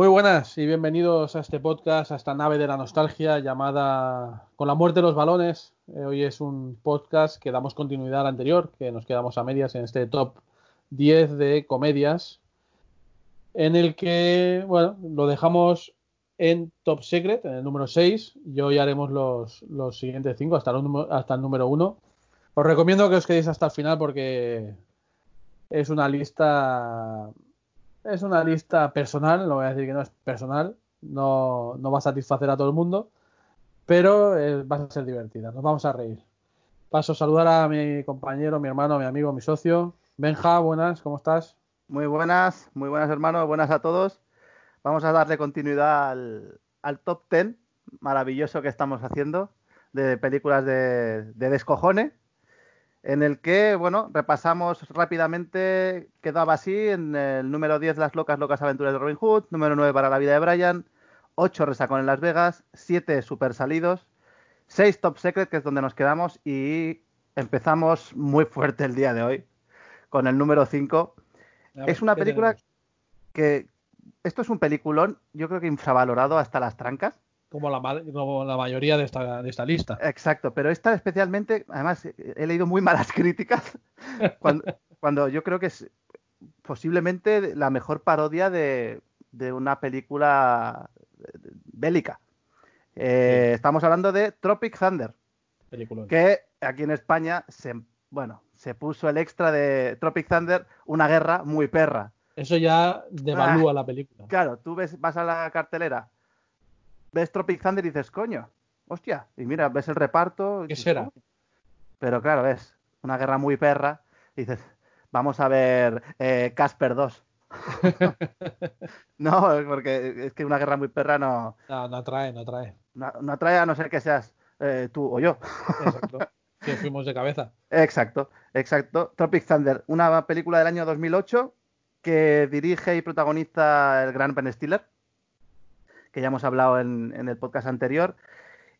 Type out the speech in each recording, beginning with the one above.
Muy buenas y bienvenidos a este podcast, a esta nave de la nostalgia llamada Con la muerte de los balones. Eh, hoy es un podcast que damos continuidad al anterior, que nos quedamos a medias en este top 10 de comedias, en el que, bueno, lo dejamos en Top Secret, en el número 6, y hoy haremos los, los siguientes 5 hasta, hasta el número 1. Os recomiendo que os quedéis hasta el final porque es una lista es una lista personal, no voy a decir que no es personal, no, no va a satisfacer a todo el mundo, pero eh, va a ser divertida, nos vamos a reír. Paso a saludar a mi compañero, mi hermano, mi amigo, mi socio. Benja, buenas, ¿cómo estás? Muy buenas, muy buenas hermanos, buenas a todos. Vamos a darle continuidad al, al top 10 maravilloso que estamos haciendo de películas de, de en el que, bueno, repasamos rápidamente, quedaba así, en el número 10 Las locas, locas aventuras de Robin Hood, número 9 Para la vida de Brian, 8 Resacón en Las Vegas, 7 Super Salidos, 6 Top Secret, que es donde nos quedamos, y empezamos muy fuerte el día de hoy, con el número 5, A ver, es una ¿qué película tenemos? que esto es un peliculón, yo creo que infravalorado hasta las trancas. Como la, ma- como la mayoría de esta, de esta lista. Exacto, pero esta especialmente, además he leído muy malas críticas cuando, cuando yo creo que es posiblemente la mejor parodia de, de una película bélica. Eh, Sí. Estamos hablando de Tropic Thunder, Peliculón. que aquí en España se, bueno, se puso el extra de Tropic Thunder, una guerra muy perra. Eso ya devalúa Ah, la película. Claro, tú ves, vas a la cartelera, ves Tropic Thunder y dices, coño, hostia, y mira, ves el reparto. ¿Qué será? "Coño". Pero claro, ves una guerra muy perra y dices, vamos a ver eh, Casper 2. no, porque es que una guerra muy perra no, No, no atrae, no atrae. no, no atrae a no ser que seas eh, tú o yo. Exacto. que fuimos de cabeza. Exacto, exacto. Tropic Thunder, una película del año 2008 que dirige y protagoniza el gran Ben Stiller, que ya hemos hablado en, en el podcast anterior,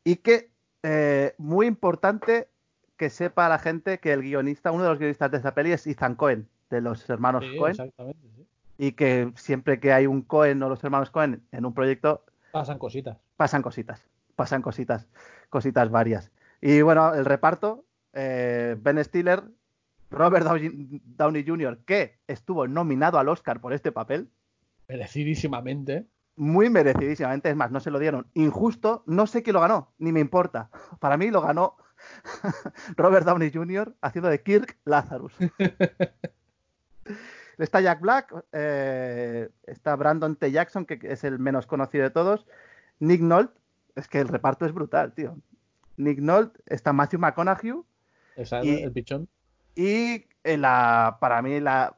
y que, eh, muy importante que sepa la gente que el guionista, uno de los guionistas de esta peli es Ethan Cohen, de los hermanos Sí, Cohen, exactamente. sí. y que siempre que hay un Cohen o los hermanos Cohen en un proyecto, Pasan cositas. pasan cositas, pasan cositas, cositas varias. Y bueno, el reparto, eh, Ben Stiller, Robert Downey, Downey Jr., que estuvo nominado al Oscar por este papel, Merecidísimamente. Muy merecidísimamente, es más, no se lo dieron. Injusto, no sé quién lo ganó, ni me importa. Para mí lo ganó Robert Downey Jr. haciendo de Kirk Lazarus. Está Jack Black, eh, está Brandon T. Jackson, que es el menos conocido de todos. Nick Nolte, es que el reparto es brutal, tío. Nick Nolte, está Matthew McConaughey Esa, Y- el pichón. y en la, para mí la,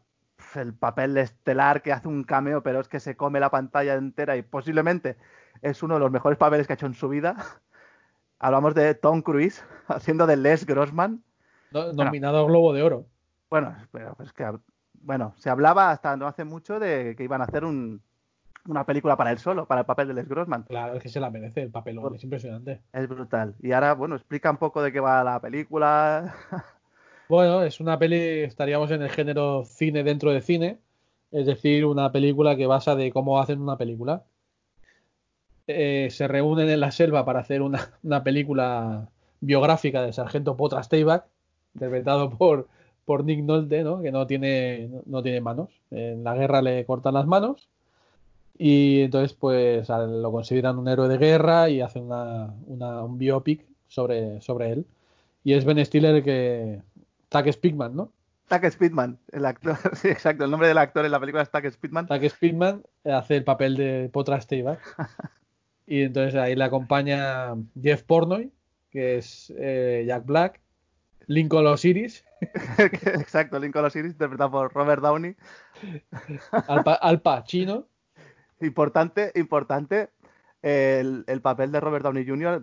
el papel estelar que hace un cameo, pero es que se come la pantalla entera y posiblemente es uno de los mejores papeles que ha hecho en su vida. Hablamos de Tom Cruise haciendo de Les Grossman. No- nominado Globo de Oro. Bueno, pero es que bueno, se hablaba hasta no hace mucho de que iban a hacer un, una película para él solo, para el papel de Les Grossman. Claro, es que se la merece el papelón, Por- es impresionante. Es brutal. Y ahora, bueno, explica un poco de qué va la película. Bueno, es una peli, estaríamos en el género cine dentro de cine, es decir, una película que basa de cómo hacen una película. Eh, se reúnen en la selva para hacer una, una película biográfica del sargento Potra Stayback, interpretado por, por Nick Nolte, ¿no? que no tiene, no, tiene manos. En la guerra le cortan las manos y entonces pues lo consideran un héroe de guerra y hacen una, una- un biopic sobre, sobre él. Y es Ben Stiller que... Tack Spickman, ¿no? Tack Speedman, el actor. Sí, exacto. El nombre del actor en la película es Tack Speedman. Tack Speedman hace el papel de Potra Steibar. y entonces ahí le acompaña Jeff Pornoy, que es eh, Jack Black, Lincoln Osiris, exacto, Lincoln Osiris, interpretado por Robert Downey. Al, Pa- Al Pacino. Importante, importante. El, el papel de Robert Downey Jr.,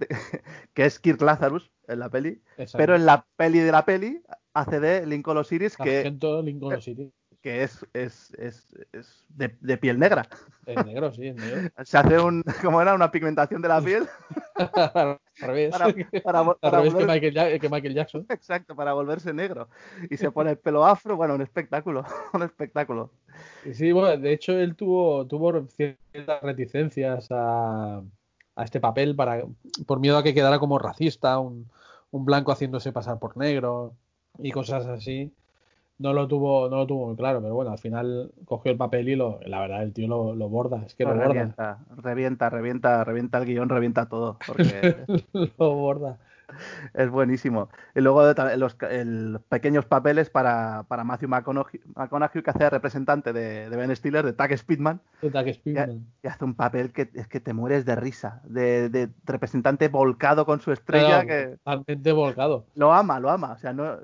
que es Kirk Lazarus en la peli. Exacto. Pero en la peli de la peli hace de Lincoln Osiris, que, Lincoln Osiris. que es, es, es, es de, de piel negra. Es negro, sí, es negro. Se hace un, como era, una pigmentación de la piel Al revés. para, para, vo- Al para revés que Michael, Ja- que Michael Jackson. Exacto, para volverse negro. Y se pone el pelo afro, bueno, un espectáculo, un espectáculo. Sí, bueno, de hecho él tuvo, tuvo ciertas reticencias a, a este papel para, por miedo a que quedara como racista, un, un blanco haciéndose pasar por negro y cosas así. No lo tuvo, no lo tuvo muy claro, pero bueno, al final cogió el papel y lo, la verdad el tío lo, lo borda, es que lo borda, revienta, revienta, revienta, revienta el guion, revienta todo, porque lo borda. Es buenísimo. Y luego los el- pequeños papeles para, para Matthew McConaughey, McConaughey, que hace de representante de, de Ben Stiller, de Tack Speedman, y, Speedman. y hace un papel que es que te mueres de risa, de, de representante volcado con su estrella, Claro, que totalmente volcado. lo ama, lo ama, o sea, no,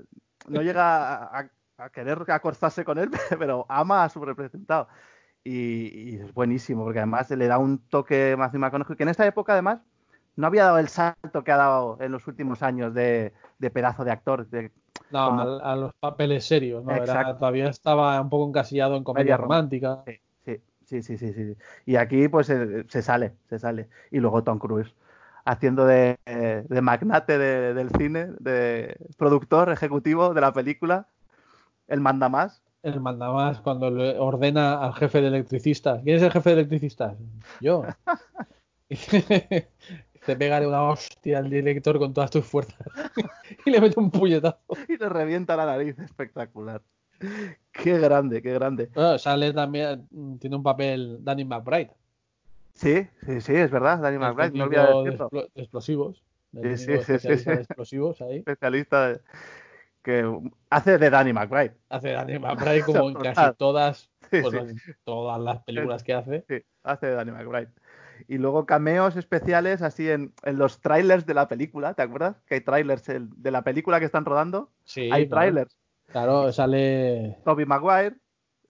no llega a, a- a querer acostarse con él, pero ama a su representado. Y, y es buenísimo, porque además le da un toque Matthew McConaughey, que en esta época además no había dado el salto que ha dado en los últimos años de, de pedazo de actor. de- No, Como- a, a los papeles serios, ¿no? Era- Exacto. todavía estaba un poco encasillado en comedia Comedia rom- romántica. sí, sí, sí, sí, sí. Y aquí pues eh, se sale, se sale. Y luego Tom Cruise haciendo de, de magnate de- del cine, de productor ejecutivo de la película, el manda más. El mandamás cuando le ordena al jefe de electricistas. ¿Quién es el jefe de electricistas? Yo. Te pegaré una hostia al director con todas tus fuerzas. y le mete un puñetazo. y le revienta la nariz. Espectacular. Qué grande, qué grande. Bueno, sale también, tiene un papel Danny McBride. Sí, sí, sí, es verdad, Danny McBride, no de, decirlo. de explosivos. Sí, sí, sí, sí, especialista sí. de explosivos ahí. Especialista de- que hace de Danny McBride. Hace Danny McBride como en casi todas, pues, todas las películas que hace. Sí, hace de Danny McBride. Y luego cameos especiales así en, en los trailers de la película, ¿te acuerdas? Que hay trailers el- de la película que están rodando. Sí, hay claro. trailers. Claro, sale Toby Maguire,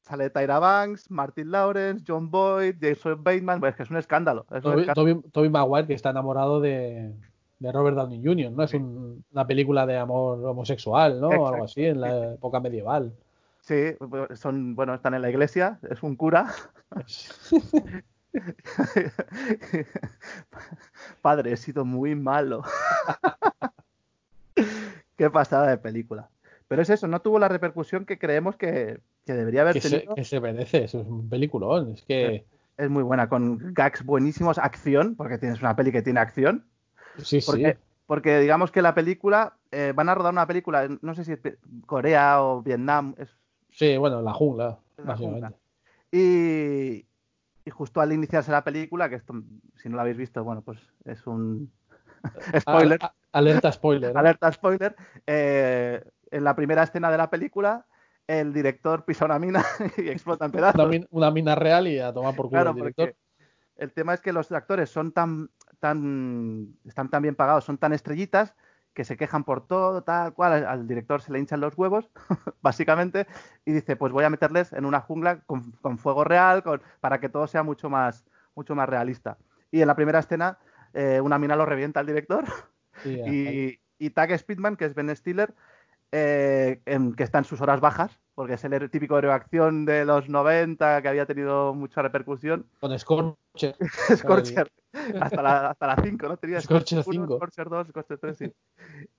sale Tyra Banks, Martin Lawrence, John Boyd, Jason Bateman. Pues es que es un escándalo. Es un Toby, escándalo. Toby- Toby Maguire, que está enamorado de, de Robert Downey Jr., ¿no? Es un- una película de amor homosexual, ¿no? O Exacto. algo así, en la época medieval. Sí, son, bueno, están en la iglesia, es un cura. Padre, he sido muy malo. Qué pasada de película. Pero es eso, no tuvo la repercusión que creemos que, que debería haber que, se, tenido. que se merece, es un peliculón. Es que, Es muy buena, con gags buenísimos, acción, porque tienes una peli que tiene acción. sí, sí. Porque, digamos que la película, eh, van a rodar una película, no sé si es Corea o Vietnam, es Sí, bueno, la jungla, La básicamente. jungla. Y, y justo al iniciarse la película, que esto, si no lo habéis visto, bueno, pues es un spoiler, A- a- alerta spoiler. ¿no? alerta spoiler. eh, en la primera escena de la película, el director pisa una mina y explota en pedazos. Una, min- una mina real y a tomar por culo Claro, el director. el tema es que los actores son tan, tan, están tan bien pagados, son tan estrellitas que se quejan por todo, tal cual. Al, director se le hinchan los huevos, básicamente, y dice, pues voy a meterles en una jungla con, con fuego real, con- para que todo sea mucho más, mucho más realista. Y en la primera escena, eh, una mina lo revienta al director Sí, y, y Tag Speedman, que es Ben Stiller, eh, en- que está en sus horas bajas, porque es el típico héroe de acción de los 90 que había tenido mucha repercusión. Con Scorcher. Scorcher, hasta la, hasta la 5, ¿no? Tenía Scorcher Scorcher 1, 5. Scorcher 2, Scorcher 3, sí.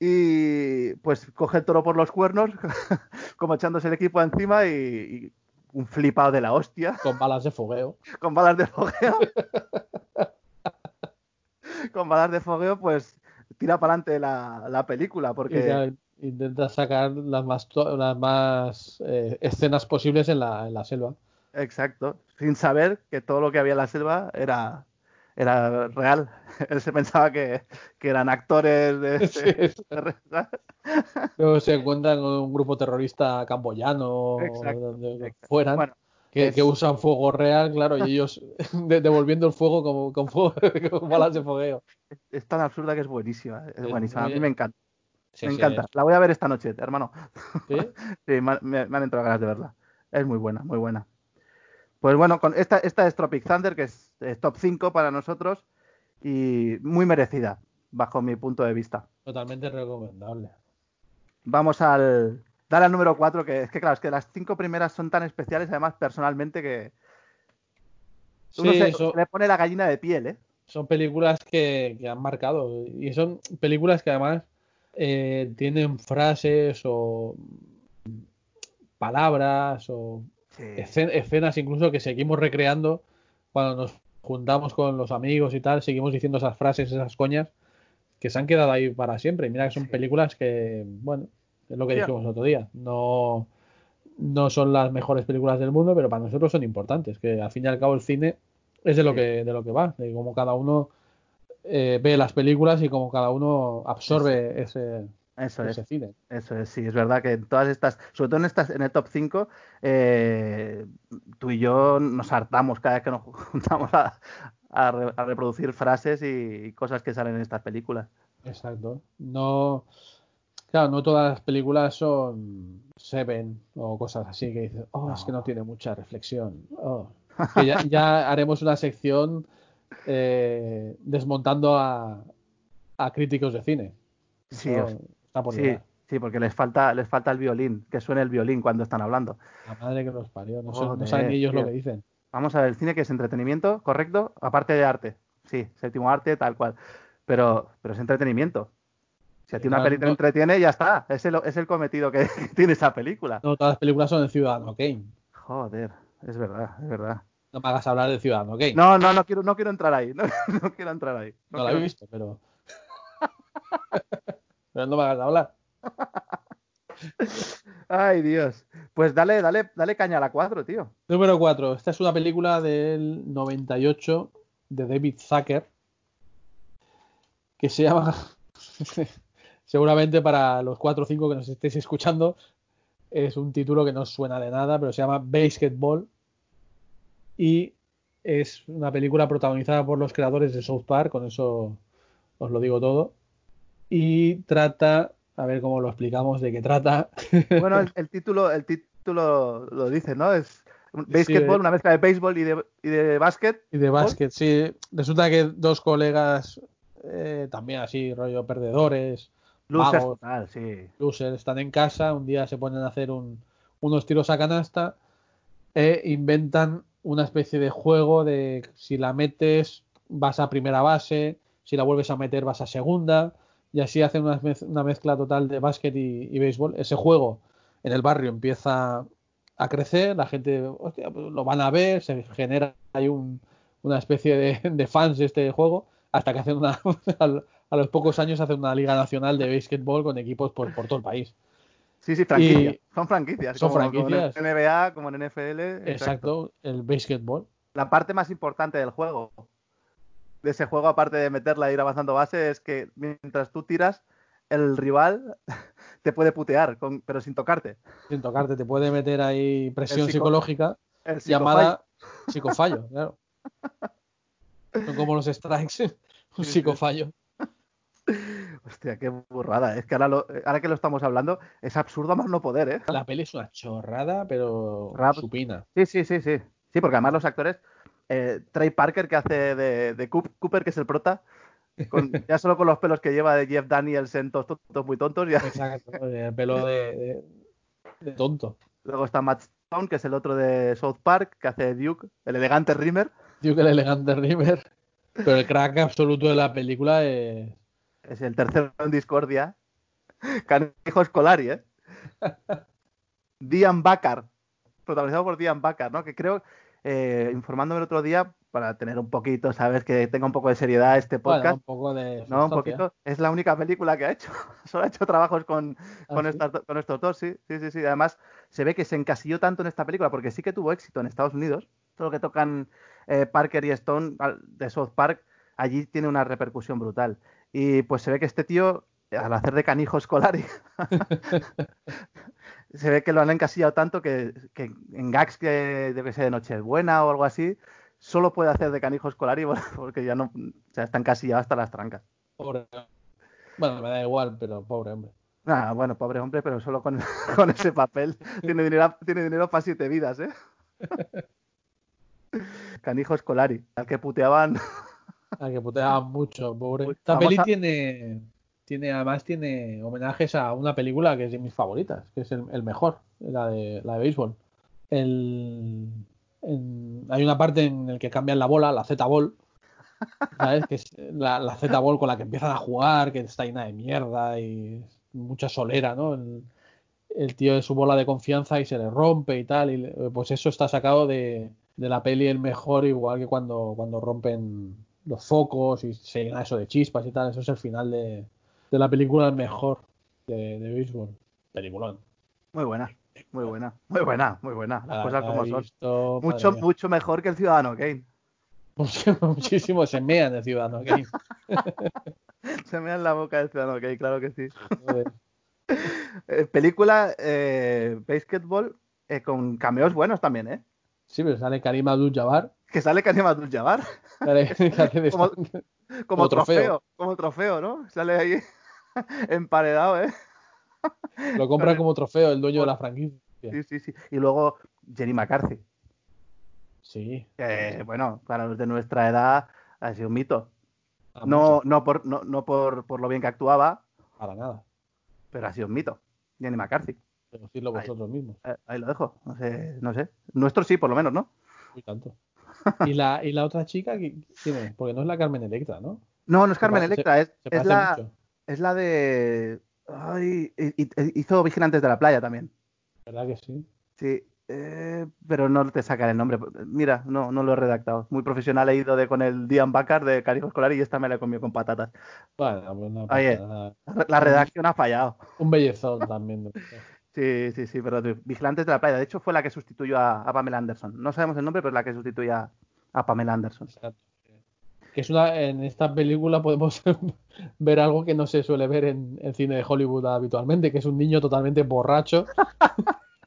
Y pues coge el toro por los cuernos, como echándose el equipo encima y, y un flipado de la hostia, Con balas de fogueo. con balas de fogueo. con balas de fogueo, pues tira para adelante la, la película, porque... ya intenta sacar las más, las más eh, escenas posibles en la, en la selva. Exacto, sin saber que todo lo que había en la selva era, era real. Él se pensaba que, que eran actores de, Sí, Luego se encuentran con un grupo terrorista camboyano Exacto, o donde exacto. fueran Bueno, que, es- que usan fuego real, claro, y ellos de- devolviendo el fuego como, con, fuego, con balas de fogueo. es tan absurda que es buenísima. Es buenísima. A mí me encanta. Sí, me sí, encanta. La voy a ver esta noche, hermano. ¿Sí? Sí, me, han- me- me han entrado ganas de verla. Es muy buena, muy buena. Pues bueno, con esta, esta es Tropic Thunder, que es, es top 5 para nosotros y muy merecida, bajo mi punto de vista. Totalmente recomendable. Vamos al. Dale al número 4, que es que claro, es que las cinco primeras son tan especiales, además, personalmente, que. Uno Sí, se, eso- se le pone la gallina de piel, ¿eh? son películas que, que han marcado y son películas que además eh, tienen frases o palabras o Sí. escen- escenas incluso que seguimos recreando cuando nos juntamos con los amigos y tal, seguimos diciendo esas frases, esas coñas que se han quedado ahí para siempre. Y mira que son Sí. películas que, bueno, es lo que dijimos el otro día, no, no son las mejores películas del mundo, pero para nosotros son importantes, que al fin y al cabo el cine es de lo Sí. que de lo que va, de cómo cada uno eh, ve las películas y cómo cada uno absorbe ese, Eso es. Eso es, sí, es verdad que en todas estas, sobre todo en estas, en el top 5, eh, tú y yo nos hartamos cada vez que nos juntamos a, a re- a reproducir frases y, cosas que salen en estas películas. Exacto. No, claro, no todas las películas son Seven o cosas así que dices, oh, es que no tiene mucha reflexión. Oh. Que ya, ya haremos una sección eh, desmontando a, a críticos de cine. Sí, está por Sí, sí, porque les falta, les falta el violín, que suene el violín cuando están hablando. La madre que los parió. No, saben ellos lo que dicen. Vamos a ver, el cine que es entretenimiento, ¿correcto? Aparte de arte. Sí, séptimo arte, tal cual. Pero, pero es entretenimiento. Si a ti una peli te no- entretiene, ya está. Es el, es el cometido que tiene esa película. No todas las películas son de Ciudadano Kane. Joder, es verdad, es verdad. No me hagas hablar de Ciudadano Kane. No, no, no quiero, no quiero entrar ahí. No, no quiero entrar ahí. No No la he visto, pero. pero no me hagas hablar. Ay, Dios. Pues dale, dale, dale caña a la 4, tío. Número 4. Esta es una película del 98 de David Zucker que se llama, seguramente para los 4 o 5 que nos estéis escuchando, es un título que no suena de nada, pero se llama Basketball y es una película protagonizada por los creadores de South Park, con eso os lo digo todo, y trata, a ver cómo lo explicamos, de qué trata. Bueno, el, el título, el título lo dice, ¿no? Es Sí, basketball, eh. una mezcla de béisbol y de, y de básquet. Y de básquet, sí. Resulta que dos colegas, eh, también así, rollo perdedores, Losers vagos, total, sí. losers, están en casa, un día se ponen a hacer un- unos tiros a canasta e inventan una especie de juego de si la metes vas a primera base, si la vuelves a meter vas a segunda, y así hacen una, mez- una mezcla total de básquet y, y béisbol. Ese juego en el barrio empieza a crecer, la gente hostia, pues lo van a ver, se genera hay un- una especie de, de fans de este juego, hasta que hacen una, a los pocos años hacen una liga nacional de béisbol con equipos por, por todo el país. Sí, sí, franquicias. Son franquicias. Son como, franquicias. Como en NBA, como en NFL. Exacto. Exacto, el béisbol. La parte más importante del juego, de ese juego, aparte de meterla e ir avanzando base, es que mientras tú tiras, el rival te puede putear, con- pero sin tocarte. Sin tocarte, te puede meter ahí presión psico- psicológica llamada psicofallo, claro. Son como los strikes, un psicofallo. Hostia, qué burrada. Es que ahora, lo- ahora que lo estamos hablando, es absurdo más no poder, ¿eh? La peli es una chorrada, pero Rap. supina. Sí, sí, sí, sí. Sí, porque además los actores, eh, Trey Parker, que hace de, de Coop- Cooper, que es el prota, con- ya solo con los pelos que lleva de Jeff Daniels en todos tontos muy tontos, ya. Exacto, el pelo de, tonto. Luego está Matt Stone, que es el otro de South Park, que hace Duke, el elegante Rimmer. Que el elegante River. Pero el crack absoluto de la película es. Es el tercero en discordia. Canijo Escolari, ¿eh? Dian Bakar, protagonizado por Dian Bakar, ¿no? Que creo, eh, informándome el otro día, para tener un poquito, ¿sabes? Que tenga un poco de seriedad este Bueno, podcast. un poco de. no, un poquito. Es la única película que ha hecho. Solo ha hecho trabajos con, Ah, con, ¿sí? estas con estos dos, sí, sí, sí, sí. Además, se ve que se encasilló tanto en esta película porque sí que tuvo éxito en Estados Unidos. todo lo que tocan eh, Parker y Stone de South Park, allí tiene una repercusión brutal. Y pues se ve que este tío, al hacer de canijo escolar, se ve que lo han encasillado tanto que, que en gags que debe ser de Nochebuena o algo así, solo puede hacer de canijo escolar y porque ya no, o sea, está encasillado hasta las trancas. Pobre. Bueno, me da igual, pero pobre hombre. Ah, bueno, pobre hombre, pero solo con, con ese papel. Tiene dinero, tiene dinero para siete vidas, ¿eh? Canijo Escolari, al que puteaban. Al que puteaban mucho, pobre. Esta vamos peli a- tiene, tiene, además tiene homenajes a una película que es de mis favoritas, que es el, el mejor, la de, la de béisbol. El, en- hay una parte en la que cambian la bola, la Z-Ball, ¿sabes? Que la, la Z-Ball con la que empiezan a jugar, que está llena de mierda y mucha solera, ¿no? El, el tío de su bola de confianza y se le rompe y tal, y pues eso está sacado de, de la peli El Mejor, igual que cuando, cuando rompen los focos y se llena eso de chispas y tal, eso es el final de, de la película El Mejor de, de béisbol. Peliculón. Muy buena, muy buena, muy buena, muy buena. Las La- cosas la como son. visto, Mucho, mía. mucho mejor que el Ciudadano Kane. Muchísimo se mean de Ciudadano Kane. Se me da en la boca el Ciudadano Kane, claro que sí. Eh, película eh, Basketball eh, con cameos buenos también, ¿eh? Sí, pero sale Karim Abdul-Jabbar. Que sale Karim Abdul-Jabbar Como- Como como trofeo. trofeo, como trofeo, ¿no? Sale ahí emparedado, ¿eh? Lo compra como trofeo el dueño de la franquicia. Sí, sí, sí. Y luego Jenny McCarthy. Sí. bueno, para los de nuestra edad ha sido un mito. a No, no, por, no, no por, por lo bien que actuaba, Para nada. pero ha sido un mito. Jenny McCarthy. Decirlo Ahí. vosotros mismos. Eh, ahí lo dejo. No sé, no sé. Nuestro sí, por lo menos, ¿no? Muy tanto. ¿Y la, y la otra chica qui- quién es? Porque no es la Carmen Electra, ¿no? No, no es Carmen Electra, es, Se es la, mucho. Es la de. Ay, y- hizo Vigilantes de la Playa también. ¿Verdad que sí? Sí, eh, pero no te sacan el nombre. Mira, no, no lo he redactado. Muy profesional he ido de con el Dian Bacar de Carijo Escolar y esta me la he comido con patatas. Bueno, pues no Oye. pasa nada. La re- La redacción ha fallado. Un bellezón también. Sí, sí, sí, pero Vigilantes de la Playa. De hecho, fue la que sustituyó a, a Pamela Anderson. No sabemos el nombre, pero es la que sustituye a, a Pamela Anderson. Exacto. Que es una, en esta película podemos ver algo que no se suele ver en el cine de Hollywood habitualmente, que es un niño totalmente borracho.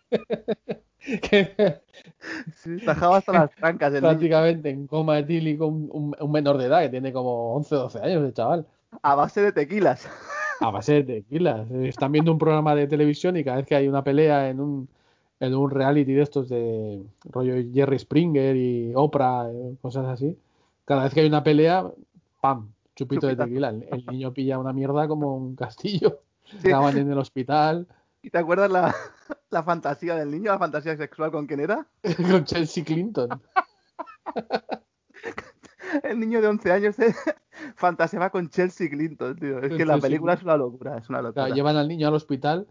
que Sí, tajaba hasta las trancas el niño. prácticamente en coma etílico, un, un- un menor de edad que tiene como 11 o 12 años, el chaval. a base de tequilas. A base de tequilas. Están viendo un programa de televisión y cada vez que hay una pelea en un, en un reality de estos de rollo Jerry Springer y Oprah, eh, cosas así, cada vez que hay una pelea, ¡pam! Chupito de tequila. El, el niño pilla una mierda como un castillo. Sí. Acaban en el hospital ¿Y te acuerdas la, la fantasía del niño, la fantasía sexual con quién era? con Chelsea Clinton. El niño de 11 años eh, fantaseaba con Chelsea Clinton, tío. Es que la película es una locura, es una locura. Claro, llevan al niño al hospital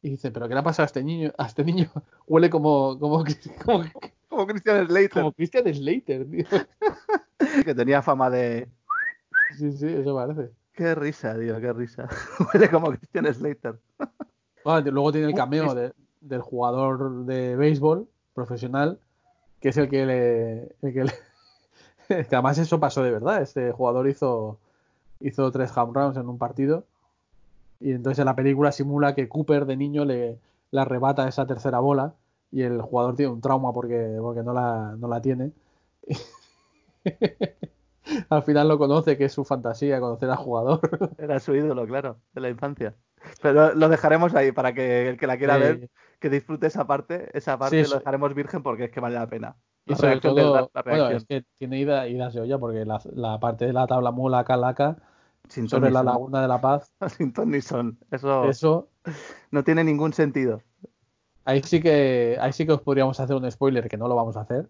y dicen, ¿pero qué le ha pasado a este niño? A este niño huele como, como, como, Como Christian Slater, como Christian Slater, tío. que tenía fama de... Sí, sí, eso parece. Qué risa, tío, qué risa. Huele como Christian Slater. Luego tiene el cameo de- del jugador de béisbol profesional, que es el que le. el que, le- que además eso pasó de verdad. Este jugador hizo, hizo tres home runs en un partido. Y entonces en la película simula que Cooper de niño le, le arrebata esa tercera bola. Y el jugador tiene un trauma porque, porque no, la, no la tiene. Al final lo conoce, que es su fantasía, conocer al jugador. Era su ídolo, claro, de la infancia. Pero lo dejaremos ahí para que el que la quiera ver, que disfrute esa parte. Esa parte Sí, lo dejaremos virgen porque es que vale la pena. Y sobre todo, la- la bueno, es que tiene ida- idas de olla porque la, parte de la tabla mula calaca Sin sobre la laguna de la paz, Sin ton ni son. Eso, eso, no tiene ningún sentido. Ahí sí que ahí sí que os podríamos hacer un spoiler que no lo vamos a hacer,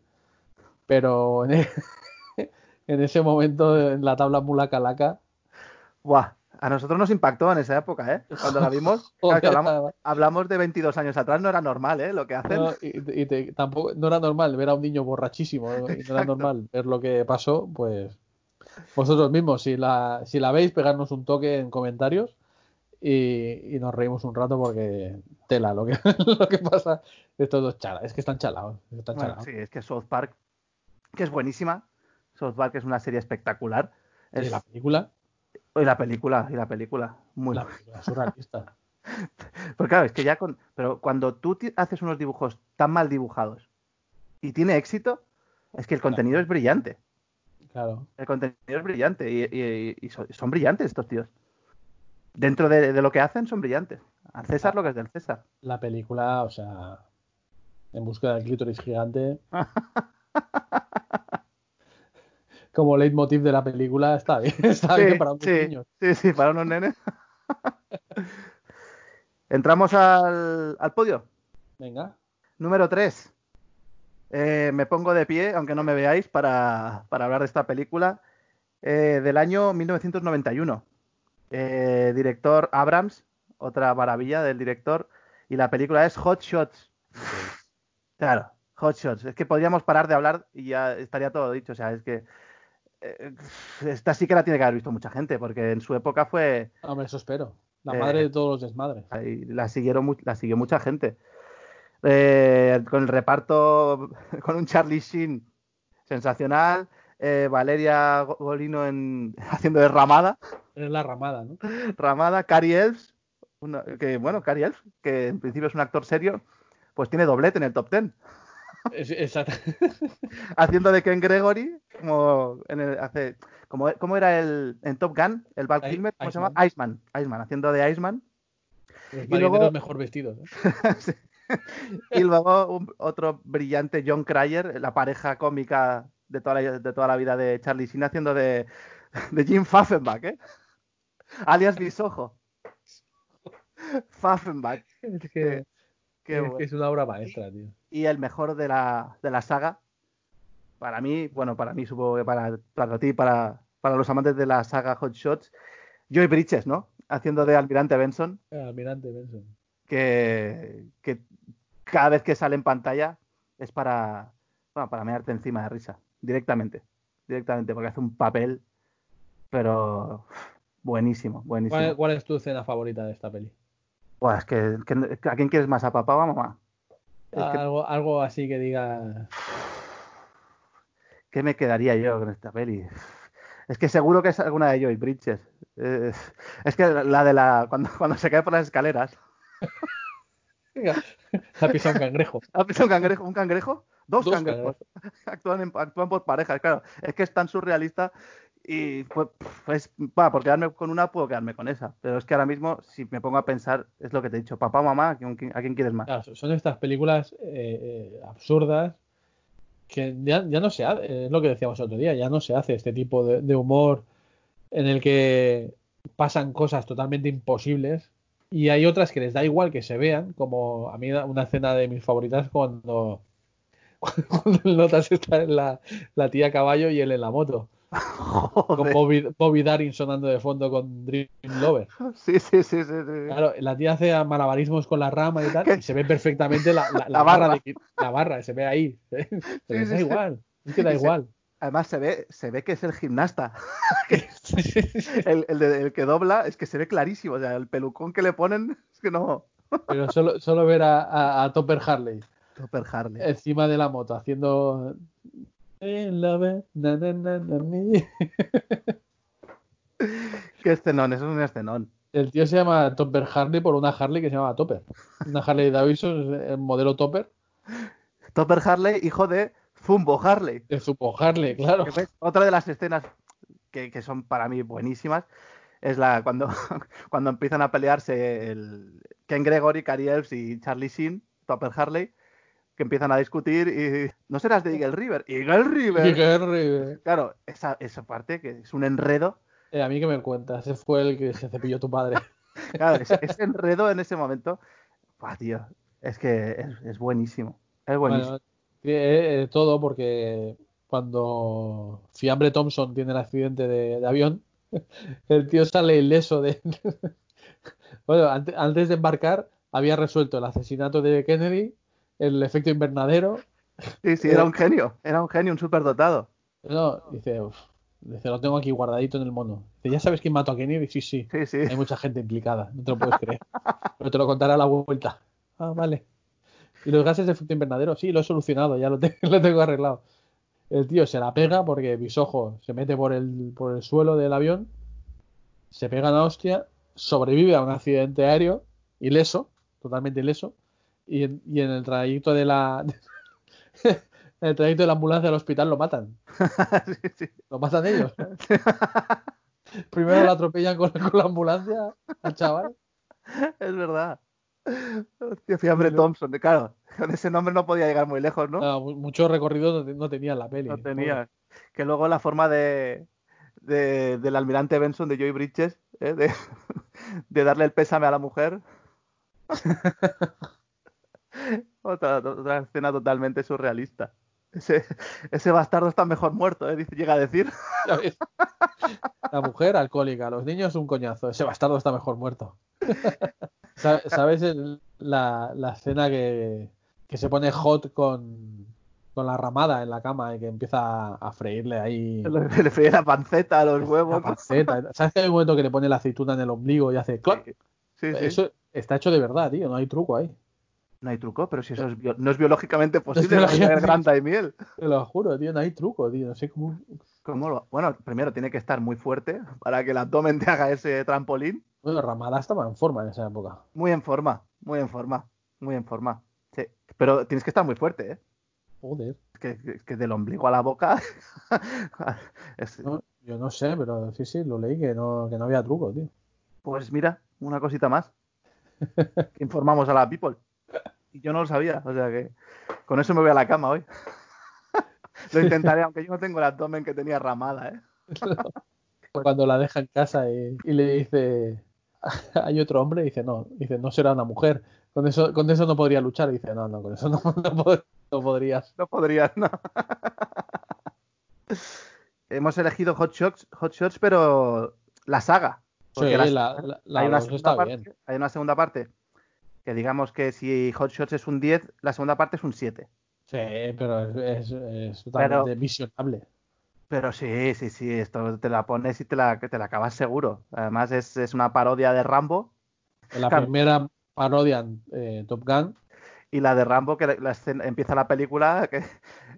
pero en, e- en ese momento en la tabla mula calaca, Buah, a nosotros nos impactó en esa época, ¿eh? Cuando la vimos. Claro, hablamos, hablamos de 22 años atrás, no era normal, ¿eh? Lo que hacen. no, y, y te- tampoco no era normal ver a un niño borrachísimo, ¿no? no era normal ver lo que pasó, pues vosotros mismos, si la, si la veis, pegarnos un toque en comentarios y, y nos reímos un rato porque tela lo que, lo que pasa estos dos chalas. Es que están chalados. Están Bueno, chalados. sí, es que South Park que es buenísima. South Park es una serie espectacular. Y Es- la película, Y la película, y la película. Muy la película surrealista. Pues claro, es que ya con. Pero cuando tú haces unos dibujos tan mal dibujados y tiene éxito, es que el contenido es brillante. Claro. El contenido es brillante y, y- son brillantes estos tíos. Dentro de, de lo que hacen, son brillantes. Al César lo que es del César. La película, o sea, en busca del clítoris gigante. Como leitmotiv de la película, está bien, está Sí, bien para unos sí, niños. sí, sí, para unos nenes. Entramos al, al podio. Venga, Número 3. me pongo de pie, aunque no me veáis, para, para hablar de esta película. eh, del año 1991. Eh, director Abrams, otra maravilla del director. Y la película es Hot Shots. Claro, Hot Shots. Es que podríamos parar de hablar y ya estaría todo dicho. O sea, es que eh, esta sí que la tiene que haber visto mucha gente, porque en su época fue. hombre, eso espero. La Eh, madre de todos los desmadres. Ahí la siguieron la siguió mucha gente. Eh, con el reparto, con un Charlie Sheen sensacional, eh, Valeria Go- Golino en, haciendo de Ramada, Es la ramada, ¿no? Ramada, Cary Elves, una- que bueno, Cary Elves, que en principio es un actor serio, pues tiene doblete en el top ten, exacto. haciendo de Ken Gregory, como en el, hace, como, ¿cómo era el en Top Gun, el Val Kilmer, ¿cómo se llama? Iceman. Iceman, haciendo de Iceman. Los Y luego- mejor vestidos. ¿eh? Sí. Y luego un- otro brillante John Cryer, la pareja cómica de toda la, de toda la vida de Charlie Sheen, haciendo de, de Jim Pfaffenbach, ¿eh? Alias Bisojo. Pfaffenbach. Es que, qué es, bueno. que es una obra maestra, tío. Y el mejor de la, de la saga, para mí, bueno, para mí, supongo que para, para ti, para, para los amantes de la saga Hot Shots, Joy Bridges, ¿no? Haciendo de Almirante Benson. El almirante Benson. que, que cada vez que sale en pantalla es para, bueno, para mearte encima de risa, directamente, directamente, porque hace un papel, pero buenísimo, buenísimo. ¿Cuál, cuál es tu escena favorita de esta peli? Buah, es que, que- ¿a quién quieres más, a papá o a mamá? Que, Algo, algo así que diga. ¿Qué me quedaría yo con esta peli? Es que seguro que es alguna de Joy Bridges. Eh, es que la de la cuando, cuando se cae por las escaleras. Ha pisado un cangrejo. ¿Has visto un cangrejo? ¿Un cangrejo? Dos, Dos cangrejos. Actúan, en- actúan por parejas, claro. Es que es tan surrealista y pues, pues va, por quedarme con una puedo quedarme con esa. Pero es que ahora mismo, si me pongo a pensar, es lo que te he dicho, papá, mamá, ¿a quién, quieres más? Claro, son estas películas eh, eh, absurdas que ya, ya no se hace, es lo que decíamos el otro día, ya no se hace este tipo de, de humor en el que pasan cosas totalmente imposibles y hay otras que les da igual que se vean, como a mí una escena de mis favoritas cuando, cuando Notas está la, la tía caballo y él en la moto, con. Bobby, Bobby Darin sonando de fondo con Dream Lover. Sí, sí, sí, sí, sí. Claro, la tía hace malabarismos con la rama y tal, ¿Qué? y se ve perfectamente la, la, la La barra. barra. de- la barra, se ve ahí. Pero Sí, da igual, es que da igual. Además se ve, se ve que es el gimnasta. El, el de- el que dobla es que se ve clarísimo. O sea, el pelucón que le ponen es que no. Pero solo, solo ver a, a- a Topper Harley Super Harley. encima de la moto haciendo. En la na, na, na, na, ni. Qué escenón, eso es un escenón. El tío se llama Topper Harley por una Harley que se llama Topper. Una Harley Davidson, el modelo Topper, Topper Harley, hijo de Zumbo Harley. de Zupo Harley, claro. Otra de las escenas que, que son para mí buenísimas es la cuando, cuando empiezan a pelearse el Ken Gregory, Cary Elves y Charlie Sheen, Topper Harley, que empiezan a discutir y no serás de Eagle River. Eagle River. Y Harry, Claro, esa, esa parte que es un enredo. eh, a mí que me cuentas, ese fue el que se cepilló tu padre. Claro, ese, ese enredo en ese momento, buah, tío, es que es, es buenísimo. Es buenísimo. Bueno, eh, eh, todo porque cuando Fiambre Thompson tiene el accidente de, de avión, el tío sale ileso de... bueno, ante- antes de embarcar había resuelto el asesinato de Kennedy, el efecto invernadero. sí, sí, era un genio, era un genio, un superdotado. No, dice, "Uf", dice, lo tengo aquí guardadito en el mono. Dice, ¿ya sabes quién mató a Kennedy? Sí, sí. Sí, sí. Hay mucha gente implicada, no te lo puedes creer. Pero te lo contaré a la vuelta. Ah, vale. ¿Y los gases de efecto invernadero? Sí, lo he solucionado, ya lo, te- lo tengo arreglado. El tío se la pega porque Bisojo se mete por el, por el suelo del avión, se pega una hostia, sobrevive a un accidente aéreo, ileso, totalmente ileso, y en, y en el trayecto de la en el trayecto de la ambulancia al hospital lo matan. Sí, sí. Lo matan ellos. Primero lo atropellan con, con la ambulancia al chaval. Es verdad. Hostia, Fiambre Thompson, claro, con ese nombre no podía llegar muy lejos, ¿no? Ah, mu- mucho recorrido no, no tenía en la peli. No tenía. Que luego la forma de, de- del almirante Benson de Joy Bridges, ¿eh? de, de darle el pésame a la mujer. Otra, otra escena totalmente surrealista. Ese, ese bastardo está mejor muerto, ¿eh? Llega a decir. La mujer alcohólica, los niños un coñazo. Ese bastardo está mejor muerto. Sa- ¿Sabes el- la, la escena que, que se pone hot con, con la ramada en la cama y que empieza a, freírle ahí Le, le freía la panceta a los la huevos. panceta? ¿Sabes que hay un momento que le pone la aceituna en el ombligo y hace? Sí, sí. Eso está hecho de verdad, tío. No hay truco ahí. No hay truco, pero si eso es bio- no es biológicamente posible, no granta y miel. Te lo juro, tío. No hay truco, tío. No sé cómo. ¿Cómo lo- Bueno, primero tiene que estar muy fuerte para que el abdomen te haga ese trampolín. Bueno, Ramada estaba en forma en esa época. Muy en forma, muy en forma, muy en forma. Sí, pero tienes que estar muy fuerte, ¿eh? Joder. Es que, es que del ombligo a la boca. es- No, yo no sé, pero sí, sí, lo leí que no, que no había truco, tío. Pues mira, una cosita más. Informamos a la people. Y yo no lo sabía, o sea que con eso me voy a la cama hoy. lo intentaré, aunque yo no tengo el abdomen que tenía ramada, ¿eh? Cuando la deja en casa y, y le dice, hay otro hombre, dice, no, dice, no será una mujer. Con eso, con eso no podría luchar. Dice, no, no, con eso no, no, pod- no podrías. No podrías, no. Hemos elegido Hot Shots, Hot Shots, pero la saga. Sí, la- la, la, hay, una segunda parte, hay una segunda parte que digamos que si Hot Shots es un 10, la segunda parte es un 7. Sí, pero es, es, es totalmente Pero- visionable. Pero sí, sí, sí, esto te la pones y te la, te la acabas seguro. Además es, es una parodia de Rambo la primera parodia eh, Top Gun, y la de Rambo que la- la escena- empieza la película que,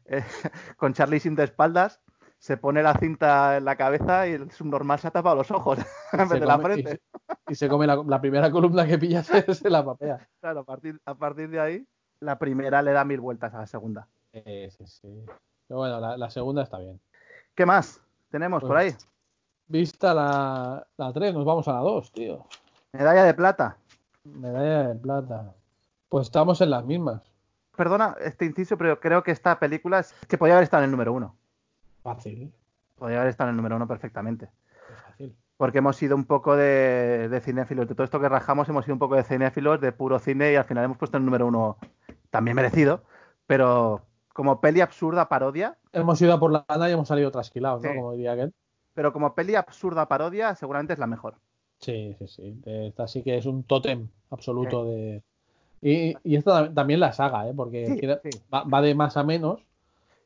eh, con Charlie sin de espaldas, se pone la cinta en la cabeza y el subnormal se ha tapado los ojos en vez de la y, frente. se- y se come la, la primera columna que pillas se la papea. Claro, a partir, a partir de ahí, la primera le da mil vueltas a la segunda. Sí, sí, sí. Pero bueno, la, la segunda está bien. ¿Qué más tenemos por ahí? Pues- Vista la, la 3, nos vamos a la 2, tío. Medalla de plata. Medalla de plata. Pues estamos en las mismas. Perdona este inciso, pero creo que esta película es que podría haber estado en el número uno. Fácil. Podría haber estado en el número uno perfectamente. es fácil. Porque hemos sido un poco de, de cinéfilos. De todo esto que rajamos, hemos sido un poco de cinéfilos, de puro cine, y al final hemos puesto el número uno también merecido. Pero como peli absurda parodia, Hemos ido a por la lana y hemos salido trasquilados, ¿no? Como diría aquel. pero como peli absurda parodia, seguramente es la mejor. Sí, sí, sí. Esta sí que es un tótem absoluto de. Y, y esta tam- también la saga, ¿eh? Porque Sí. Va, va de más a menos.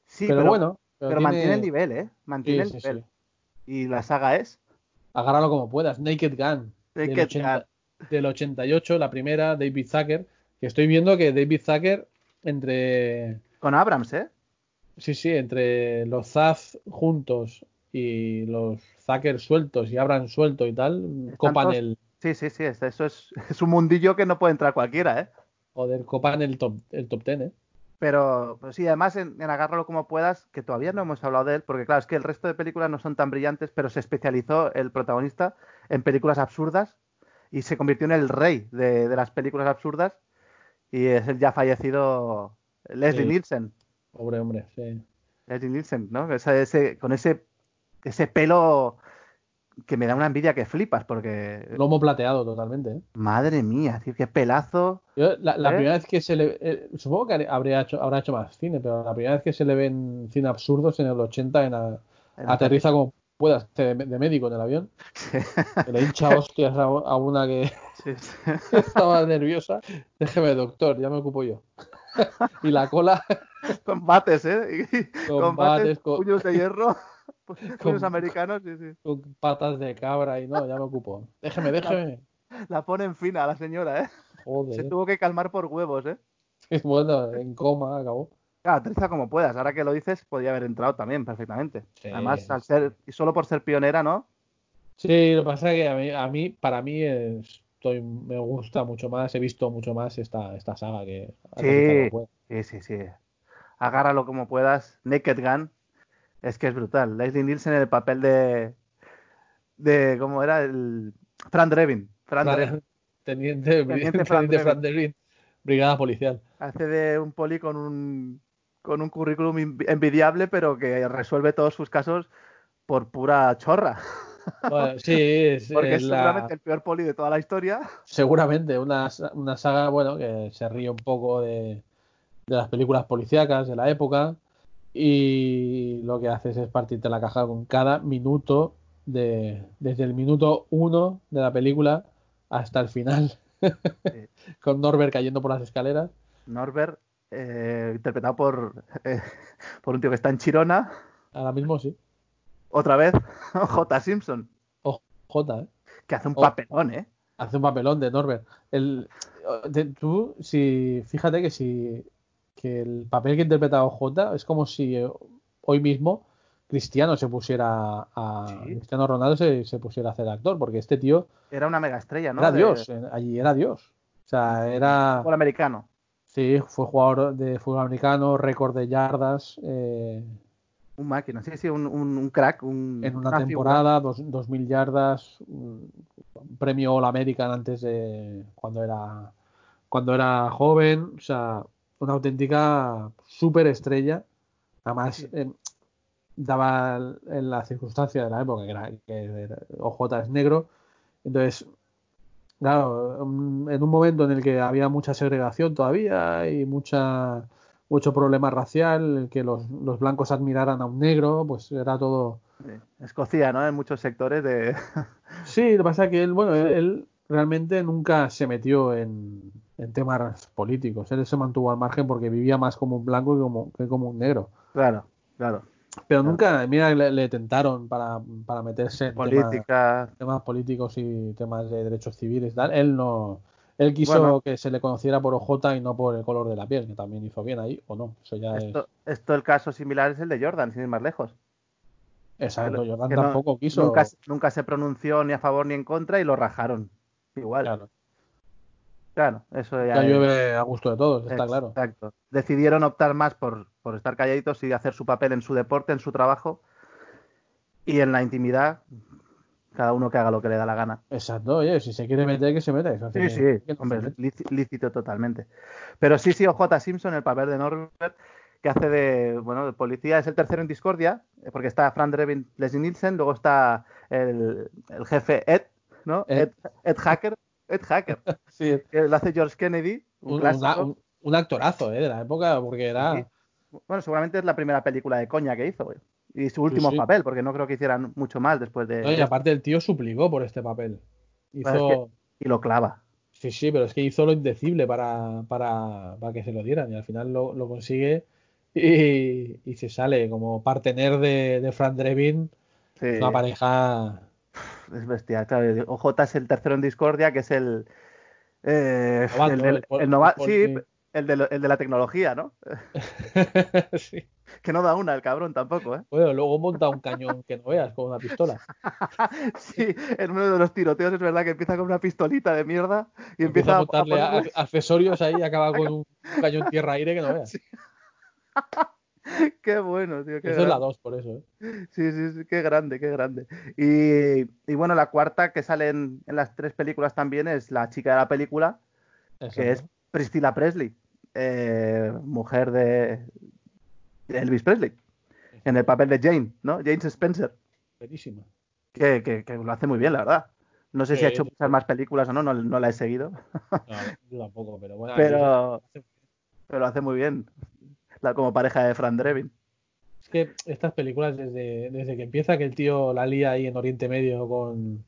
Sí, pero, bueno. Pero tiene- mantiene el nivel, ¿eh? Mantiene Sí, el sí, nivel. sí. Y la saga es Agárralo como puedas. Naked Gun. del, Naked 80 del 88, la primera, David Zucker. Que estoy viendo que David Zucker, entre. con Abrams, ¿eh? Sí, sí, entre los Zaz juntos y los Zucker sueltos y Abran suelto y tal, copan todos- el. Sí, sí, sí. es- Eso es, es un mundillo que no puede entrar cualquiera, ¿eh? Joder, copan el top, el top 10, ¿eh? Pero, pues sí, además en, en Agárralo como puedas, que todavía no hemos hablado de él, porque claro, es que el resto de películas no son tan brillantes, pero se especializó el protagonista en películas absurdas y se convirtió en el rey de, de las películas absurdas y es el ya fallecido Leslie Sí. Nielsen. Pobre hombre, sí. Leslie Nielsen, ¿no? Ese- ese- con ese, ese pelo que me da una envidia que flipas, porque Lomo plateado totalmente, ¿eh? madre mía, tío, qué pelazo. Yo, la, la ¿Eh? primera vez que se le. eh, supongo que habría hecho, habrá hecho más cine, pero la primera vez que se le ven cine absurdos en el 80 en a- aterriza como puedas, de, de médico en el avión. Que le hincha hostias a, a una que Sí, sí. estaba nerviosa. Déjeme, doctor, ya me ocupo yo. y la cola Combates, ¿eh? Combates combates, con- puños de hierro, puños Con- americanos, sí, sí. con patas de cabra y no, ya me ocupo. Déjeme, déjeme. La ponen fina a la señora, ¿eh? Se Joder. tuvo que calmar por huevos, ¿eh? Bueno, en coma acabó. Claro, aterriza como puedas. Ahora que lo dices, podría haber entrado también perfectamente. Sí. Además, al ser, y solo por ser pionera, ¿no? Sí, lo que pasa es que a mí, a mí para mí, es- estoy, me gusta mucho más, he visto mucho más esta, esta saga que... Sí. Sí, sí, sí. Agárralo como puedas. Naked Gun. Es que es brutal. Leslie Nielsen en el papel de. de ¿Cómo era? El. Fran Drebin. Fran pueda. Drebin. Teniente, Teniente Fran Teniente Fran Drebin. Drebin, Brigada Policial. Hace de un poli con un. con un currículum envi- envidiable, pero que resuelve todos sus casos por pura chorra. Bueno, sí, es, Porque es es la- seguramente el peor poli de toda la historia. seguramente una, una saga, bueno, que se ríe un poco de, de las películas policíacas de la época y lo que haces es partirte la caja con cada minuto de, desde el minuto uno de la película hasta el final, con Norbert cayendo por las escaleras. Norbert, eh, interpretado por. eh, por un tío que está en Chirona. Ahora mismo sí. Otra vez, J. Simpson. J, ¿eh? Que hace un papelón, ¿eh? Hace un papelón de Norbert. El, de- tú, si, fíjate que si que el papel que interpreta J es como si eh, hoy mismo Cristiano se pusiera a Sí. Cristiano Ronaldo se, se pusiera a hacer actor, porque este tío Era una mega estrella, ¿no? era De Dios, allí era Dios. O sea, era fútbol americano. sí, fue jugador de fútbol americano, récord de yardas eh, Un máquina, sí, sí, un, un- un crack. Un, en una, temporada, dos, 2000 yardas, un premio All American antes de cuando era cuando era joven, o sea, una auténtica super estrella. Además, Sí. eh, daba en la circunstancia de la época que, era, que era- OJ es negro, entonces, claro, en un momento en el que había mucha segregación todavía y mucha mucho problema racial, que los, los blancos admiraran a un negro, pues era todo Sí, Escocia, ¿no? En muchos sectores de. Sí, lo que pasa es que él, bueno, él, él realmente nunca se metió en, en temas políticos. Él se mantuvo al margen porque vivía más como un blanco que como, que como un negro. claro, claro. Pero Claro. nunca, mira, le, le tentaron para, para meterse en temas, Política. temas políticos y temas de derechos civiles tal. Él no, él quiso Bueno. que se le conociera por OJ y no por el color de la piel, que también hizo bien ahí, o no. Eso ya Esto, esto, el caso similar es el de Jordan, sin ir más lejos. es. Exacto, Jordan no- tampoco quiso. Nunca, nunca se pronunció ni a favor ni en contra y lo rajaron. Igual. Claro, Claro, eso ya. ya es- llueve a gusto de todos, está claro. Exacto. Decidieron optar más por, por estar calladitos y hacer su papel en su deporte, en su trabajo. Y en la intimidad, cada uno que haga lo que le da la gana. Exacto, oye, si se quiere meter, que se meta. eso Sí, que- sí, que no se hombre, lícito totalmente. Pero sí, sí, OJ Simpson, el papel de Norbert, que hace de, bueno, de policía, es el tercero en discordia, eh, porque está Fran Drebin, Leslie Nielsen, luego está el, el jefe Ed, ¿no? Ed. Ed, Ed Hacker, Ed Hacker, Sí, que lo hace George Kennedy, un, un, clásico. una- un- un actorazo, ¿eh? De la época, porque era. Sí. Bueno, seguramente es la primera película de coña que hizo, güey. Y su último sí. papel, porque no creo que hicieran mucho más después de... No, y aparte el tío suplicó por este papel. Hizo. Bueno, Y lo clava. Sí, sí, pero es que hizo lo indecible para, para, para que se lo dieran y al final lo, lo consigue y, y se sale como partener de, de Fran Drebin, Sí. una pareja. Es bestial, claro. OJ es el tercero en discordia, que es el. eh, el, del- el nova- sí, de, el de la tecnología, ¿no? Sí. Que no da una el cabrón tampoco, ¿eh? Bueno, luego monta un cañón que no veas con una pistola. Sí, en uno de los tiroteos es verdad que empieza con una pistolita de mierda y Empieza empieza, a montarle a- ponerle- a- accesorios ahí y acaba con un cañón tierra-aire que no veas. Qué bueno, tío. Qué Eso es la grande. 2, por eso. ¿eh? Sí, sí, sí, qué grande, qué grande. Y, y bueno, la cuarta que sale en, en las tres películas también es la chica de la película, Eso, que ¿no? es Priscilla Presley, eh, mujer de Elvis Presley, en el papel de Jane, ¿no? James Spencer, Buenísima. que, que- que lo hace muy bien, la verdad. No sé si ha hecho muchas más películas o no, no, no la he seguido, No, yo tampoco, pero bueno. pero, pero lo hace muy bien, como pareja de Fran Drebin. Es que estas películas, desde, desde que empieza que el tío la lía ahí en Oriente Medio con,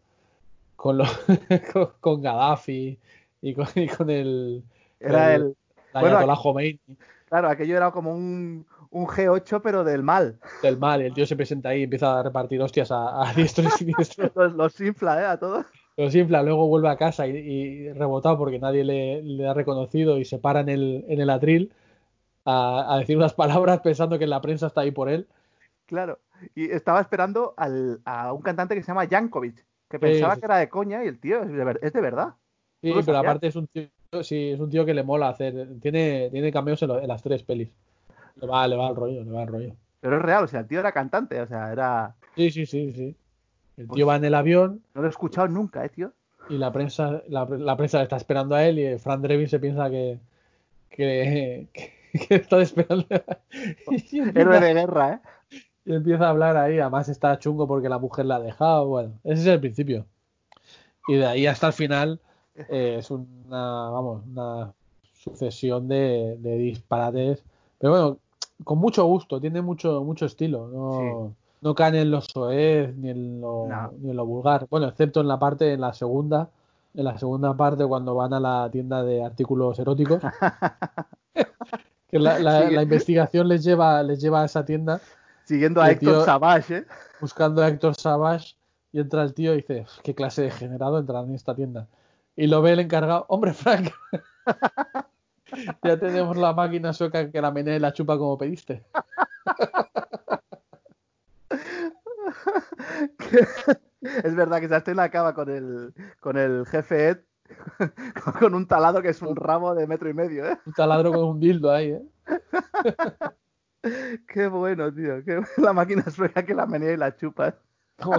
con, los, con, con Gaddafi y con, y con el, Era el- bueno, Khomeini claro, aquello era como un, un G8, pero del mal. del mal. y El tío se presenta ahí y empieza a repartir hostias a, a diestro y siniestro. Los, los infla, ¿eh? A todos. Pero simple, luego vuelve a casa y, y rebotado porque nadie le, le ha reconocido y se para en el, en el atril a, a decir unas palabras pensando que la prensa está ahí por él. Claro. Y estaba esperando al- a un cantante que se llama Jankovic, que pensaba sí, que era de coña y el tío es de, ver- es de verdad. Sí, ¿Tú lo pero sabías? aparte es un tío, sí, es un tío que le mola hacer, tiene, tiene cameos en, lo- en las tres pelis. Le va, le va al rollo, le va al rollo. Pero es real, o sea, el tío era cantante, o sea, era... Sí, sí, sí, sí. El Pues- tío va en el avión No lo he escuchado nunca, ¿eh, tío? y la prensa, la, la prensa le está esperando a él y Fran Drebin se piensa que, que, que está esperando. y, Héroe de guerra, ¿eh? y empieza a hablar ahí. Además está chungo porque la mujer la ha dejado. Bueno, ese es el principio. Y de ahí hasta el final eh, es una, vamos, una sucesión de, de disparates. Pero bueno, con mucho gusto, tiene mucho, mucho estilo. No, no caen en lo soez ni en lo, No. ni en lo vulgar. Bueno, excepto en la parte, en la segunda, en la segunda parte cuando van a la tienda de artículos eróticos. que la, la- la investigación les lleva, les lleva a esa tienda Siguiendo a Héctor tío- Savage, ¿eh? buscando a Héctor Savage y entra el tío y dice, ¿qué clase de generado entra en esta tienda? Y lo ve el encargado, hombre Frank, ya tenemos la máquina sueca que la menea y la chupa como pediste. es verdad que Sartén acaba con el, con el jefe Ed con un talado que es un ramo de metro y medio, ¿eh? Un taladro con un dildo ahí, ¿eh? Qué bueno, tío. Qué la máquina sueca que la menea y la chupa. Como,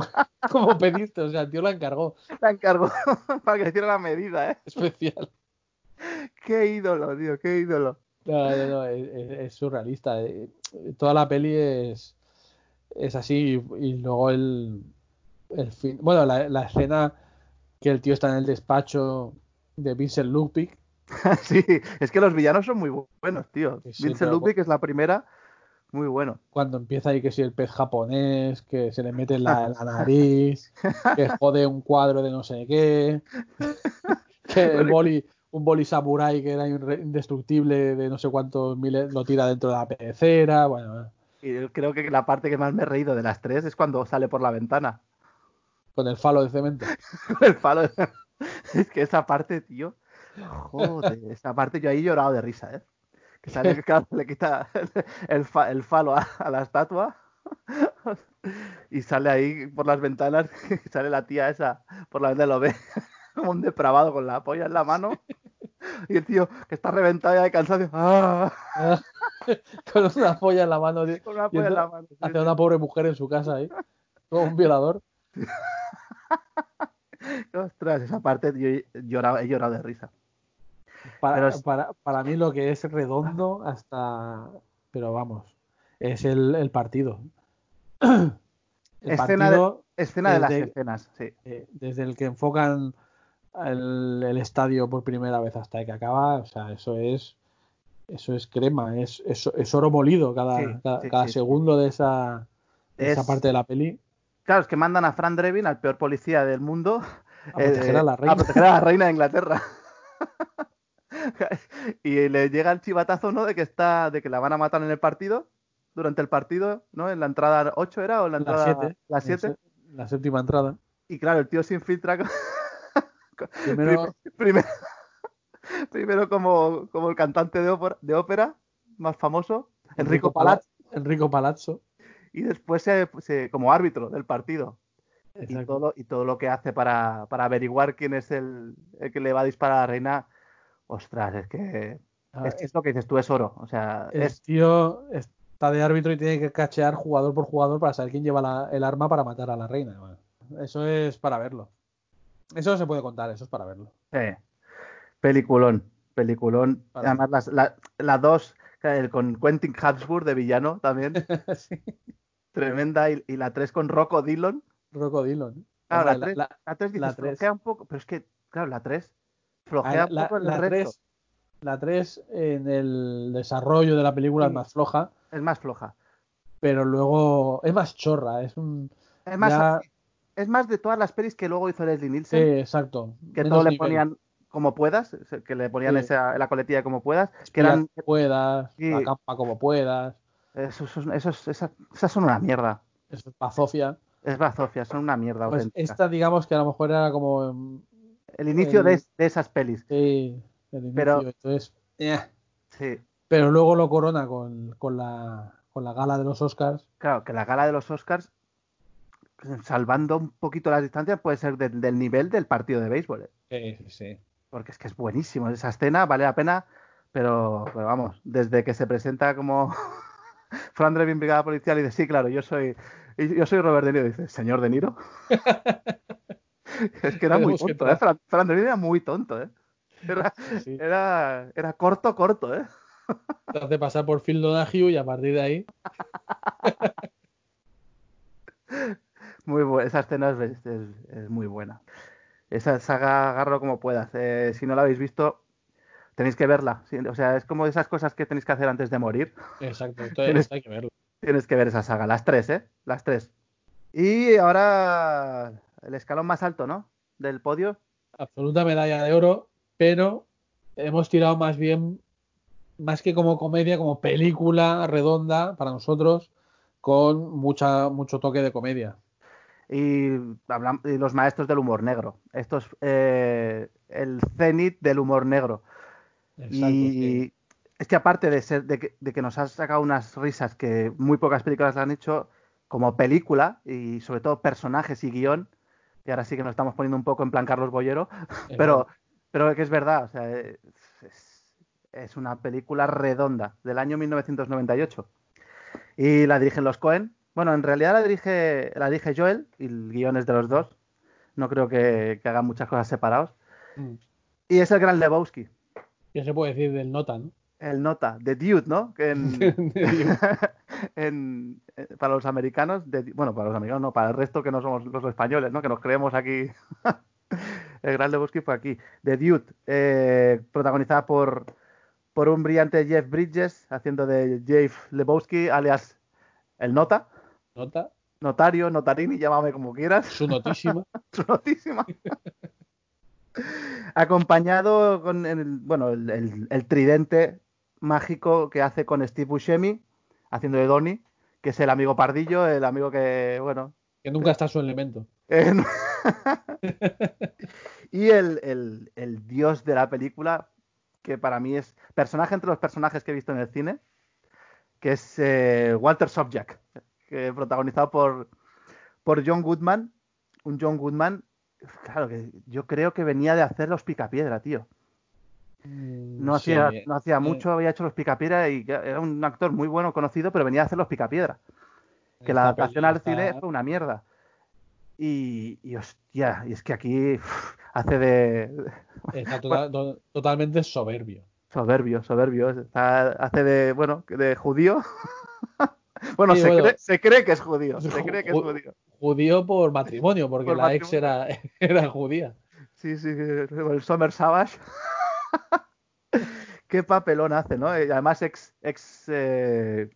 como pediste, o sea, el tío la encargó. La encargó para que hiciera la medida, ¿eh? Especial. Qué ídolo, tío, qué ídolo. No, no, no, es, surrealista. eh. Toda la peli es, es así y, y luego el, el fin. Bueno, la, la escena que el tío está en el despacho de Vincent Ludwig. sí, es que los villanos son muy bu- buenos, tío. Sí, Vincent Ludwig es la primera, muy bueno. cuando empieza ahí que si el pez japonés, que se le mete en la, la nariz, que jode un cuadro de no sé qué, que el boli, un boli samurai que era indestructible de no sé cuántos miles lo tira dentro de la pecera, bueno, Y yo creo que la parte que más me he reído de las tres es cuando sale por la ventana. Con el falo de cemento. el palo. Es que esa parte, tío. Joder, esa parte yo ahí he llorado de risa, ¿eh? Que sale que claro, le quita el, fa- el falo a, a la estatua y sale ahí por las ventanas y sale la tía esa por la ventana lo ve como un depravado con la polla en la mano y el tío que está reventado ya de cansancio ¡ah! con una polla en la mano, tío, con una polla en la mano. hacia una pobre mujer en su casa ahí, como un violador. Ostras, esa parte yo he llorado, he llorado de risa. Para, es- para, para mí lo que es redondo hasta... Pero vamos, es el, el partido. El Escena de- las escenas, sí. eh, desde el que enfocan el, el estadio por primera vez hasta que acaba, o sea, eso es eso es crema, es, es, es oro molido cada, Sí, cada, sí, segundo de esa, de esa Es- parte de la peli. Claro, es que mandan a Fran Drebin, al peor policía del mundo, A proteger a la eh, reina. proteger a la reina de Inglaterra. y le llega el chivatazo, ¿no? De que está, de que la van a matar en el partido, durante el partido, ¿no? En la entrada 8 era o en la La entrada 7. la 7. La séptima entrada. Y claro, el tío se infiltra con- Primero, prim- primero, primero como, como el cantante de ópera, de ópera más famoso, Enrico Palazzo, Enrico Palazzo. Y después se- se- como árbitro del partido. y todo, y todo lo que hace para, para averiguar quién es el, el que le va a disparar a la reina, ostras, es que Ah, es, es lo que dices tú, es oro. O sea, el es, tío está de árbitro y tiene que cachear jugador por jugador para saber quién lleva la- el arma para matar a la reina. Bueno, eso es para verlo. Eso no se puede contar, eso es para verlo. eh, peliculón, peliculón. Para- Además, las, la, la dos, el con Quentin Habsburg de villano también, sí. tremenda, y, y la tres con Rocco Dillon. Rocco Dillon. Claro, la, Hombre, tres, la- la tres dices, la tres. flojea un poco, pero es que, claro, la tres Ah, flojea un poco en la el resto. 3, la 3 en el desarrollo de la película Sí. es más floja, Es más floja. pero luego es más chorra, es un Es más, ya- es más de todas las pelis que luego hizo Leslie sí, Nielsen. exacto. que todo le ponían como puedas, que le ponían Sí. esa, la coletilla como puedas, que eran como puedas, Sí. la capa como puedas, esos, esos- esos- esas, esas son una mierda. eso es bazofia. Es bazofia, son una mierda Pues auténtica. esta digamos que a lo mejor era como mm, El inicio el- de, de esas pelis. sí, el inicio, Pero- entonces eh, Sí. pero luego lo corona con, con la, con la gala de los Oscars. Claro, que la gala de los Oscars, salvando un poquito las distancias, puede ser de- del nivel del partido de béisbol. ¿eh? Sí, sí. Porque es que es buenísimo. Esa escena vale la pena, pero, pero vamos, desde que se presenta como Fran Drebin, brigada policial, y dice, sí, claro, yo soy, yo soy Robert De Niro. Dice, ¿señor De Niro? es que era muy tonto, ¿eh? Fran, Fran era muy tonto, ¿eh? Era, sí. era, era corto, corto, ¿eh? Te hace pasar por Phil Donahue y a partir de ahí. Muy buena, esa escena es, es- es muy buena. Esa saga, agarro como puedas. Eh, si no la habéis visto, tenéis que verla. O sea, es como esas cosas que tenéis que hacer antes de morir. Exacto, Tienes- hay que verlo. Tienes que ver esa saga, las tres, ¿eh? Las tres. Y ahora el escalón más alto, ¿no? Del podio. Absoluta medalla de oro, pero hemos tirado más bien, más que como comedia, como película redonda para nosotros, con mucha, mucho toque de comedia. Y, los maestros del humor negro. Esto es eh, el cenit del humor negro. Exacto, y sí. es que aparte de ser de que, de que nos has sacado unas risas que muy pocas películas la han hecho como película y sobre todo personajes y guion y ahora sí que nos estamos poniendo un poco en plan Carlos Boyero pero pero que es verdad o sea es, es- es una película redonda del año 1998 y la dirigen los Cohen bueno en realidad la dirige la dirige Joel y el guion es de los dos no creo que, que hagan muchas cosas separados Mm. y es el gran Lebowski ¿Qué se puede decir del Nota, no? el nota, de Dude, ¿no? Que en, en- eh, para los americanos, de- bueno, para los americanos no, para el resto que no somos los españoles, ¿no? Que nos creemos aquí. el gran Lebowski fue aquí. The Dude, eh, protagonizada por, por un brillante Jeff Bridges, haciendo de Jeff Lebowski, alias el nota, Nota, notario, notarini, llámame como quieras. su notísima. Su notísima. Acompañado con el, bueno, el, el- el tridente mágico que hace con Steve Buscemi, haciendo de Donnie, que es el amigo pardillo, el amigo que, bueno. que nunca está su elemento. eh, y el, el- el dios de la película, que para mí es personaje entre los personajes que he visto en el cine, que es eh, Walter Sobchak, que protagonizado por, por John Goodman, un John Goodman, claro que yo creo que venía de hacer los Picapiedra, tío. No Sí, hacía, no hacía eh, mucho, había hecho los Picapiedra y era un actor muy bueno, conocido, pero venía a hacer los Picapiedra. Que la adaptación al cine fue una mierda. Y, y hostia, y es que aquí hace de está tota- to- totalmente soberbio. soberbio, soberbio. está- hace de, bueno, de judío. bueno, Sí, se, bueno. Cree, se cree que es judío. Se cree que es ju- judío. Judío por matrimonio, porque Por la ex era, era judía. Sí, sí, el Summer Savage. Qué papelón hace, ¿no? Y además ex, ex, eh,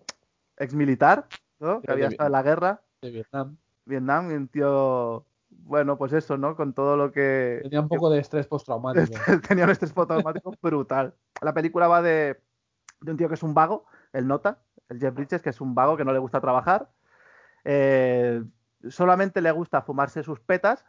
ex militar, ¿no? Que había estado en la guerra, de Vietnam. Vietnam, un tío, bueno, pues eso, ¿no? Con todo lo que Tenía un poco de estrés postraumático. tenía un estrés postraumático brutal. La película va de, de un tío que es un vago, el nota, el Jeff Bridges, que es un vago que no le gusta trabajar. Eh, solamente le gusta fumarse sus petas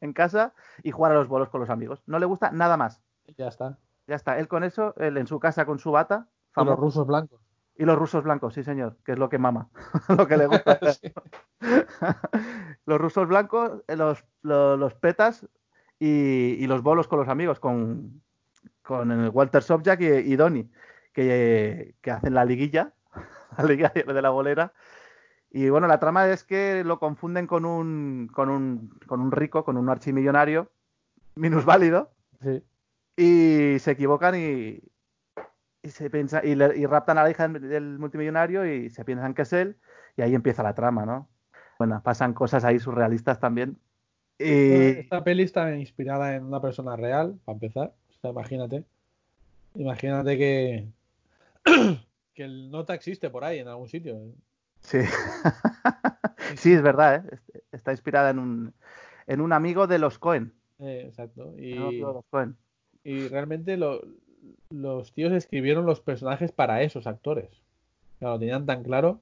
en casa y jugar a los bolos con los amigos. No le gusta nada más. Ya está. Ya está, él con eso, él en su casa con su bata, Y los famoso, rusos blancos. y los rusos blancos, sí señor, que es lo que mama, lo que le gusta. los rusos blancos, eh, los, los, los petas y, y los bolos con los amigos, con, con el Walter Sobchak y, y Donnie, que, que hacen la liguilla, de la bolera. Y bueno, la trama es que lo confunden con un, con un, con un rico, con un archimillonario, minusválido, Sí. y se equivocan y, y se piensa y, le- y raptan a la hija del, del multimillonario y se piensan que es él y ahí empieza la trama, ¿no? Bueno, pasan cosas ahí surrealistas también. Y Esta peli está inspirada en una persona real, para empezar. O sea, imagínate. Imagínate que, que el nota existe por ahí en algún sitio. sí, sí es verdad, ¿eh? Est- Está inspirada en un en un amigo de los Cohen. Eh, exacto. Y, de los Cohen. y realmente lo- los tíos escribieron los personajes para esos actores. O sea, lo tenían tan claro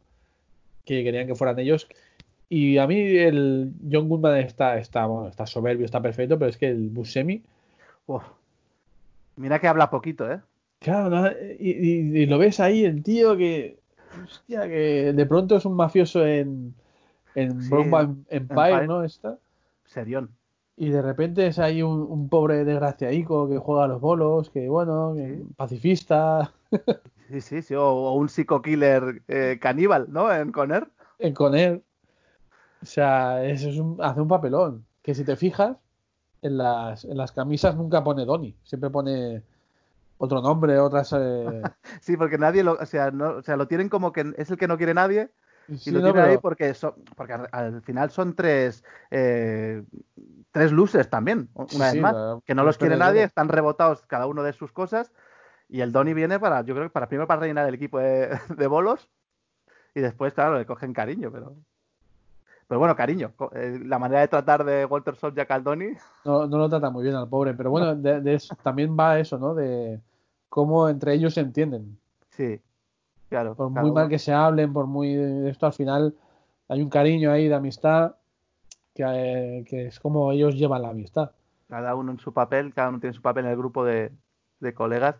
que querían que fueran ellos. Y a mí el John Goodman está, está, bueno, está soberbio, está perfecto, pero es que el Buscemi, Uf. Mira que habla poquito, ¿eh? Claro, ¿no? y, y- y lo ves ahí, el tío que. Hostia, que de pronto es un mafioso en. En Sí, Empire, Empire. ¿no? Esta. Serión. Y de repente es ahí un, un pobre desgraciadico que juega a los bolos, que bueno, que Sí. pacifista. Sí, sí, sí. O, o un psico-killer eh, caníbal, ¿no? En Conner. en con él. O sea, eso es un, hace un papelón. Que si te fijas, en las, en las camisas nunca pone Donny. Siempre pone otro nombre, otras. eh, Sí, porque nadie lo, o sea, no, o sea, lo tienen como que es el que no quiere nadie y lo no, tienen ahí pero- porque son, porque al, al final son tres eh, tres luces también, una Sí, vez sí, más, la- que no los quiere nadie, están rebotados cada uno de sus cosas y el Donny viene para, yo creo que para primero para rellenar el equipo de, de bolos y después, claro, le cogen cariño, pero pero bueno, cariño, eh, la manera de tratar de Walter Sobchak al Donny, no, no lo trata muy bien al pobre. Pero bueno, de, de eso- también va eso, ¿no? De cómo entre ellos se entienden. sí, claro, Por muy mal que se hablen, por muy esto, al final hay un cariño ahí de amistad que, eh, que es como ellos llevan la amistad. cada uno en su papel, cada uno tiene su papel en el grupo de, de colegas,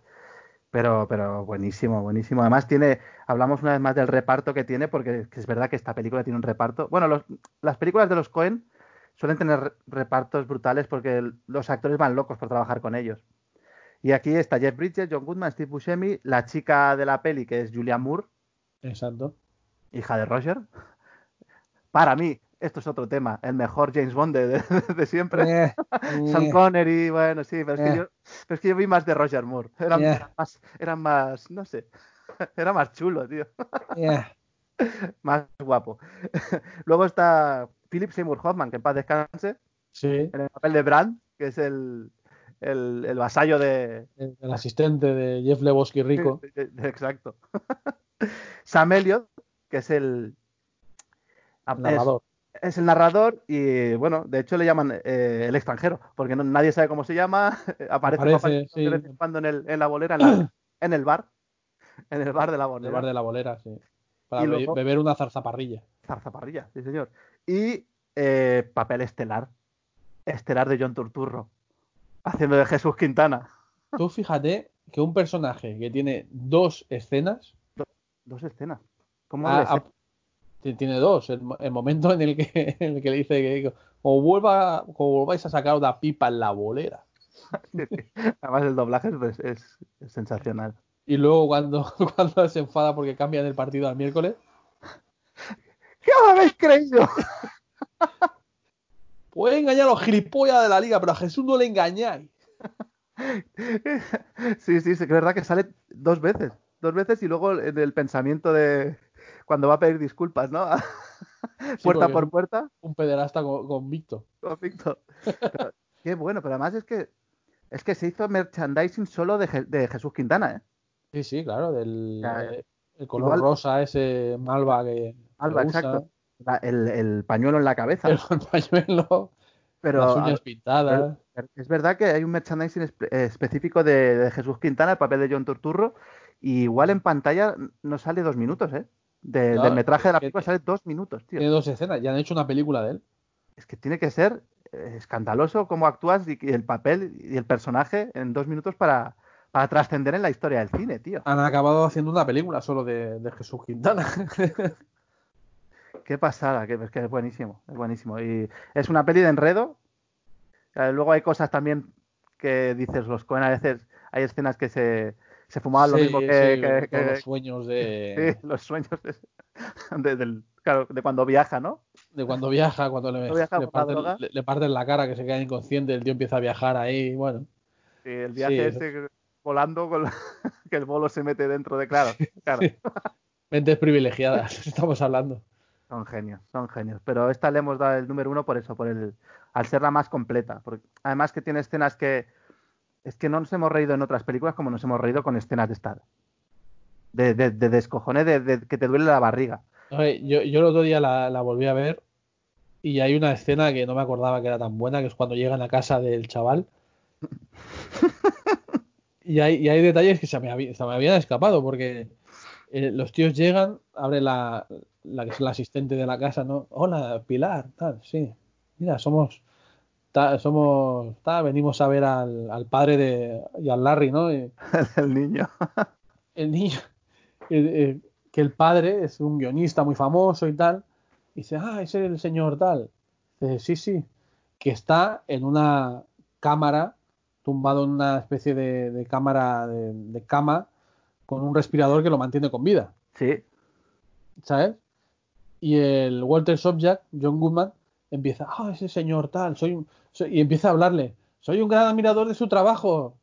pero, pero buenísimo, buenísimo. Además tiene, hablamos una vez más del reparto que tiene, porque es verdad que esta película tiene un reparto. Bueno, los- las películas de los Cohen suelen tener re- repartos brutales porque el- los actores van locos por trabajar con ellos. Y aquí está Jeff Bridges, John Goodman, Steve Buscemi, la chica de la peli que es Julia Moore, Exacto. hija de Roger. Para mí, esto es otro tema, el mejor James Bond de, de- de siempre. Eh, Sean eh. Connery, bueno, sí, pero es, que Eh. yo, pero es que yo vi más de Roger Moore. Yeah. eran más, no sé, era más chulo, tío, Yeah. más guapo. Luego está Philip Seymour Hoffman, que en paz descanse, Sí, en el papel de Brand, que es el, el, el vasallo de... el, el asistente de Jeff Lebowski rico. Exacto. Sam Elliott, que es el... narrador. Es, el narrador y, bueno, de hecho le llaman eh, el extranjero, porque no- nadie sabe cómo se llama, aparece, Aparece, de vez en cuando en, el, en la bolera, en, la- en el bar, en el bar de la El bolera. bar de la bolera, sí. Para Y be- luego- beber una zarzaparrilla. Zarzaparrilla, sí señor. Y eh, papel estelar, estelar de John Turturro, haciendo de Jesús Quintana. Tú fíjate que un personaje que tiene dos escenas, Dos escenas. ¿Cómo ah, debe ser? ah, ti- tiene dos. El, mo- el momento en el que, en el que le dice que como, vuelva, como volváis a sacar una pipa en la bolera. Además el doblaje es, es- es sensacional. Y luego cuando, cuando se enfada porque cambian el partido al miércoles, ¿Qué os habéis creído? puede engañar a los gilipollas de la liga, pero a Jesús no le engañáis. Sí, sí, sí, es verdad que sale dos veces. Dos veces y luego en el pensamiento de cuando va a pedir disculpas, ¿no? puerta por puerta. Un pederasta con- convicto. Convicto. Pero, qué bueno, pero además es que es que se hizo merchandising solo de, Je- de Jesús Quintana, ¿eh? Sí, sí, claro, del eh, el color igual- rosa, ese malva que, usa, exacto. La- el, el pañuelo en la cabeza. el pañuelo, pero las uñas pintadas. pero es verdad que hay un merchandising espe- específico de, de Jesús Quintana, el papel de John Turturro, y igual en pantalla no sale dos minutos, ¿eh? De- Claro, del metraje de la película sale dos minutos, tío. Tiene dos escenas, ya han hecho una película de él. Es que tiene que ser eh, escandaloso cómo actúas y, y el papel y el personaje en dos minutos para, para trascender en la historia del cine, tío. Han acabado haciendo una película solo de, de Jesús Quintana. Qué pasada, que, es que es buenísimo, es buenísimo. Y es una peli de enredo. Eh, luego hay cosas también que dices, los Coen a veces hay escenas que se, se fumaban lo Sí, mismo que, sí, que- todos que- los sueños de, sí, los sueños de, de- del, claro, de cuando viaja, ¿no? de cuando viaja, cuando le, viaja le parten, le- le parten la cara, que se queda inconsciente, el tío empieza a viajar ahí, bueno. Y el viaje Sí. ese volando, con la- que el bolo se mete dentro de, claro, claro. Sí. Mentes privilegiadas, estamos hablando. Son genios, son genios. Pero esta le hemos dado el número uno por eso, por el, al ser la más completa. Porque además que tiene escenas que es que no nos hemos reído en otras películas como nos hemos reído con escenas de estar. De, de, de descojone, de, de que te duele la barriga. Oye, yo, yo el otro día la, la volví a ver y hay una escena que no me acordaba que era tan buena, que es cuando llegan a casa del chaval. Y hay, y hay detalles que se me, habí- se me habían escapado, porque eh, los tíos llegan, abre la, la que es la asistente de la casa, ¿no? Hola, Pilar, tal, sí. Mira, somos ta- somos, ta, venimos a ver al, al padre de, y al Larry, ¿no? Y El niño. el niño, el- el- que el padre es un guionista muy famoso y tal. Y dice, ah, ese es el señor tal. Dice, sí, sí, que está en una cámara, tumbado en una especie de, de cámara de, de cama con un respirador que lo mantiene con vida. Sí. ¿sabes? Y el Walter Sobchak, John Goodman, empieza, ah, ese señor tal, soy, soy-", y empieza a hablarle, soy un gran admirador de su trabajo.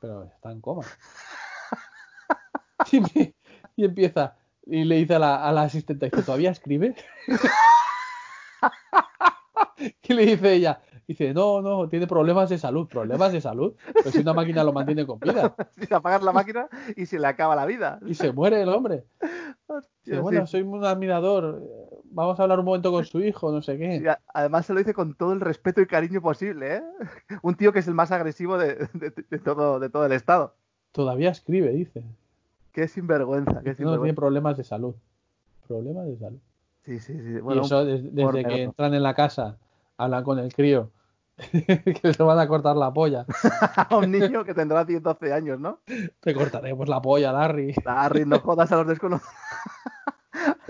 Pero está en coma. y, me- y empieza, y le dice a la, a la asistente, ¿que todavía escribe? y le dice ella, dice, no, no, tiene problemas de salud, problemas de salud. Pero si una máquina lo mantiene con vida. Si apagas la máquina y se le acaba la vida. Y se muere el hombre. Hostia, bueno, sí. soy un admirador. Vamos a hablar un momento con su hijo, no sé qué. a- además se lo dice con todo el respeto y cariño posible, ¿eh? Un tío que es el más agresivo de, de- de todo, de todo el estado. Todavía escribe, dice. Qué sinvergüenza, qué Que no tiene sinvergüenza. problemas de salud. Problemas de salud. Sí, sí, sí. y eso des- desde, pobre que entran en la casa, hablan con el crío, que se van a cortar la polla. a un niño que tendrá 10, 12 años, ¿no? Te cortaremos la polla, Larry. Larry, no jodas a los desconocidos.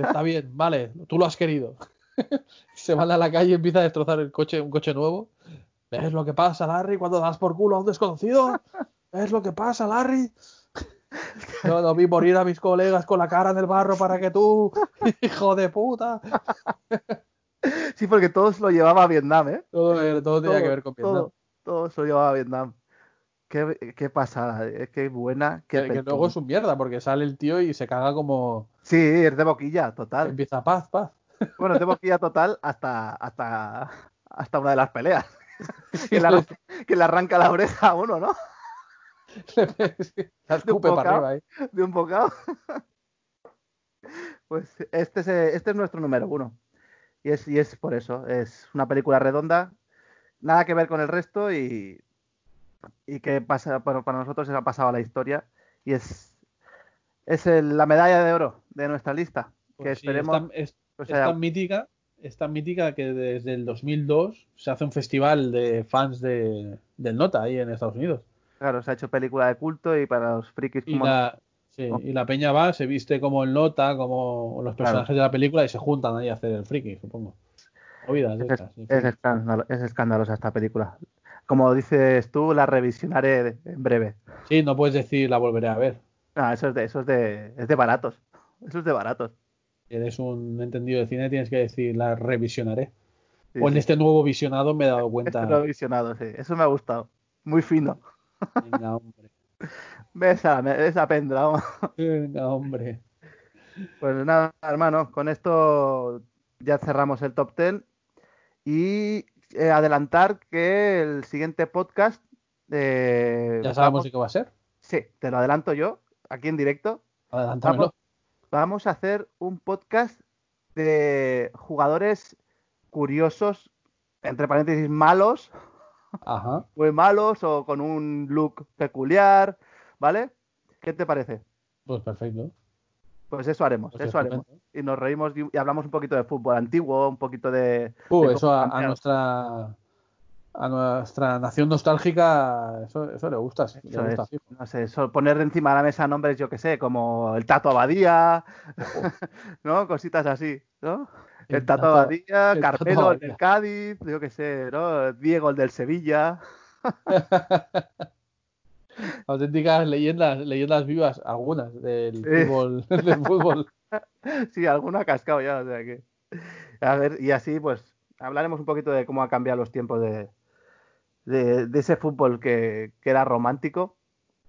Está bien, vale, tú lo has querido. se van a la calle y empieza a destrozar el coche, un coche nuevo. ¿Ves lo que pasa, Larry, cuando das por culo a un desconocido? ¿Ves lo que pasa, Larry? Yo no vi morir a mis colegas con la cara en el barro para que tú, hijo de puta. Sí, porque todos lo llevaba a Vietnam, ¿eh? Todo, eh, todo tenía que ver con Vietnam. Todo, todo se lo llevaba a Vietnam. Qué, qué pasada, eh, qué buena. Qué Que, luego es un mierda, porque sale el tío y se caga como. Sí, es de boquilla, total. Empieza paz, paz. Bueno, es de boquilla total hasta, hasta, hasta una de las peleas. que, le, arran- que le arranca la oreja a uno, ¿no? La escupe un para bocado. arriba, ¿eh? De un bocado. Pues este es, eh, este es nuestro número uno. Y es, y es por eso. Es una película redonda. Nada que ver con el resto y, y que pasa, bueno, para nosotros se ha pasado a la historia. Y es, es el- la medalla de oro de nuestra lista. que Pues sí, esperemos. es tan- es- o es sea, tan mítica, es tan mítica que desde el 2002 se hace un festival de fans de, del Nota ahí en Estados Unidos. claro, se ha hecho película de culto y para los frikis Y como la, sí, y la peña va, se viste como el Nota, como los personajes de la película y se juntan ahí a hacer el friki, supongo. Movidas de Es, estas, es escándalo- es escandalosa esta película. Como dices tú, la revisionaré en breve. Sí, no puedes decir la volveré a ver. Ah, eso es de, eso es de, es de baratos. Eso es de baratos. Si eres un entendido de cine, tienes que decir la revisionaré. Sí, o en sí. este nuevo visionado me he dado cuenta. Este revisionado, sí. Eso me ha gustado. Muy fino. Venga, hombre. Besa, esa pendra. vamos. Venga, hombre. Pues nada, hermano, con esto ya cerramos el top 10 y eh, adelantar que el siguiente podcast eh, Ya sabemos qué va a ser. sí, te lo adelanto yo aquí en directo. Adelántamelo. Vamos, vamos a hacer un podcast de jugadores curiosos, entre paréntesis malos, Ajá. muy malos o con un look peculiar, ¿vale? ¿Qué te parece? Pues perfecto. Pues eso haremos, Pues eso haremos. Y nos reímos y hablamos un poquito de fútbol antiguo, un poquito de... Uh, de eso a, nuestra a nuestra nación nostálgica, eso, eso le gusta, sí, le Eso gusta, es, fijo. no sé, poner encima de la mesa nombres, yo que sé, como el Tato Abadía, ¿no? Cositas así, ¿no? El, El Tato Tato- Abadía, el Tato Carmelo, el del Cádiz, yo que sé, ¿no? Diego, el del Sevilla. Auténticas leyendas, leyendas vivas, algunas del fútbol, del fútbol. Sí, alguno ha cascado ya, o sea que... A ver, y así pues hablaremos un poquito de cómo ha cambiado los tiempos de, de, de ese fútbol que, que era romántico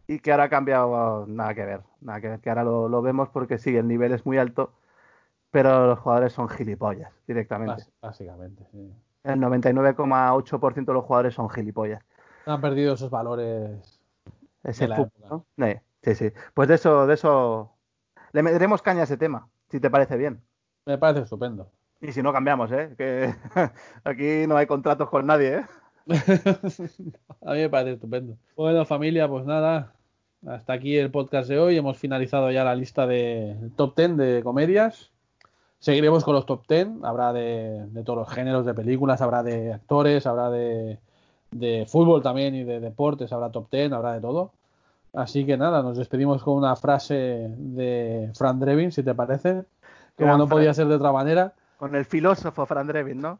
y que ahora ha cambiado nada que ver, nada que ver, que ahora lo, lo vemos porque sí, el nivel es muy alto, pero los jugadores son gilipollas directamente. Bás- Básicamente, sí. El 99,8% de los jugadores son gilipollas. Han perdido esos valores. Ese De fútbol. ¿no? Sí, sí. Pues de eso, de eso le meteremos caña a ese tema, si te parece bien. Me parece estupendo. Y si no cambiamos, ¿eh? Que aquí no hay contratos con nadie, ¿eh? A mí me parece estupendo. Bueno, familia, pues nada. Hasta aquí el podcast de hoy. Hemos finalizado ya la lista de top 10 de comedias. Seguiremos con los top 10, habrá de, de todos los géneros de películas, habrá de actores, habrá de, de fútbol también y de deportes, habrá top 10, habrá de todo. Así que nada, nos despedimos con una frase de Fran Drevin, si te parece, como no podía ser de otra manera. Con el filósofo Fran Drebin, ¿no?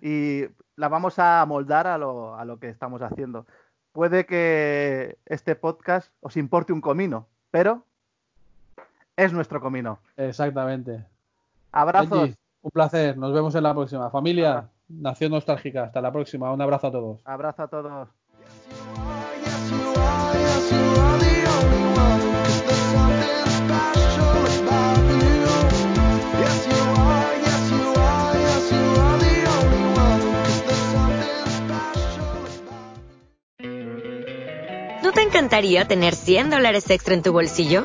Y la vamos a moldar a lo, a lo que estamos haciendo. Puede que este podcast os importe un comino, pero es nuestro comino. Exactamente. Abrazos. Benji, un placer, nos vemos en la próxima. Familia. Nación Nostálgica, hasta la próxima. Un abrazo a todos. Abrazo a todos. ¿No te encantaría tener 100 dólares extra en tu bolsillo?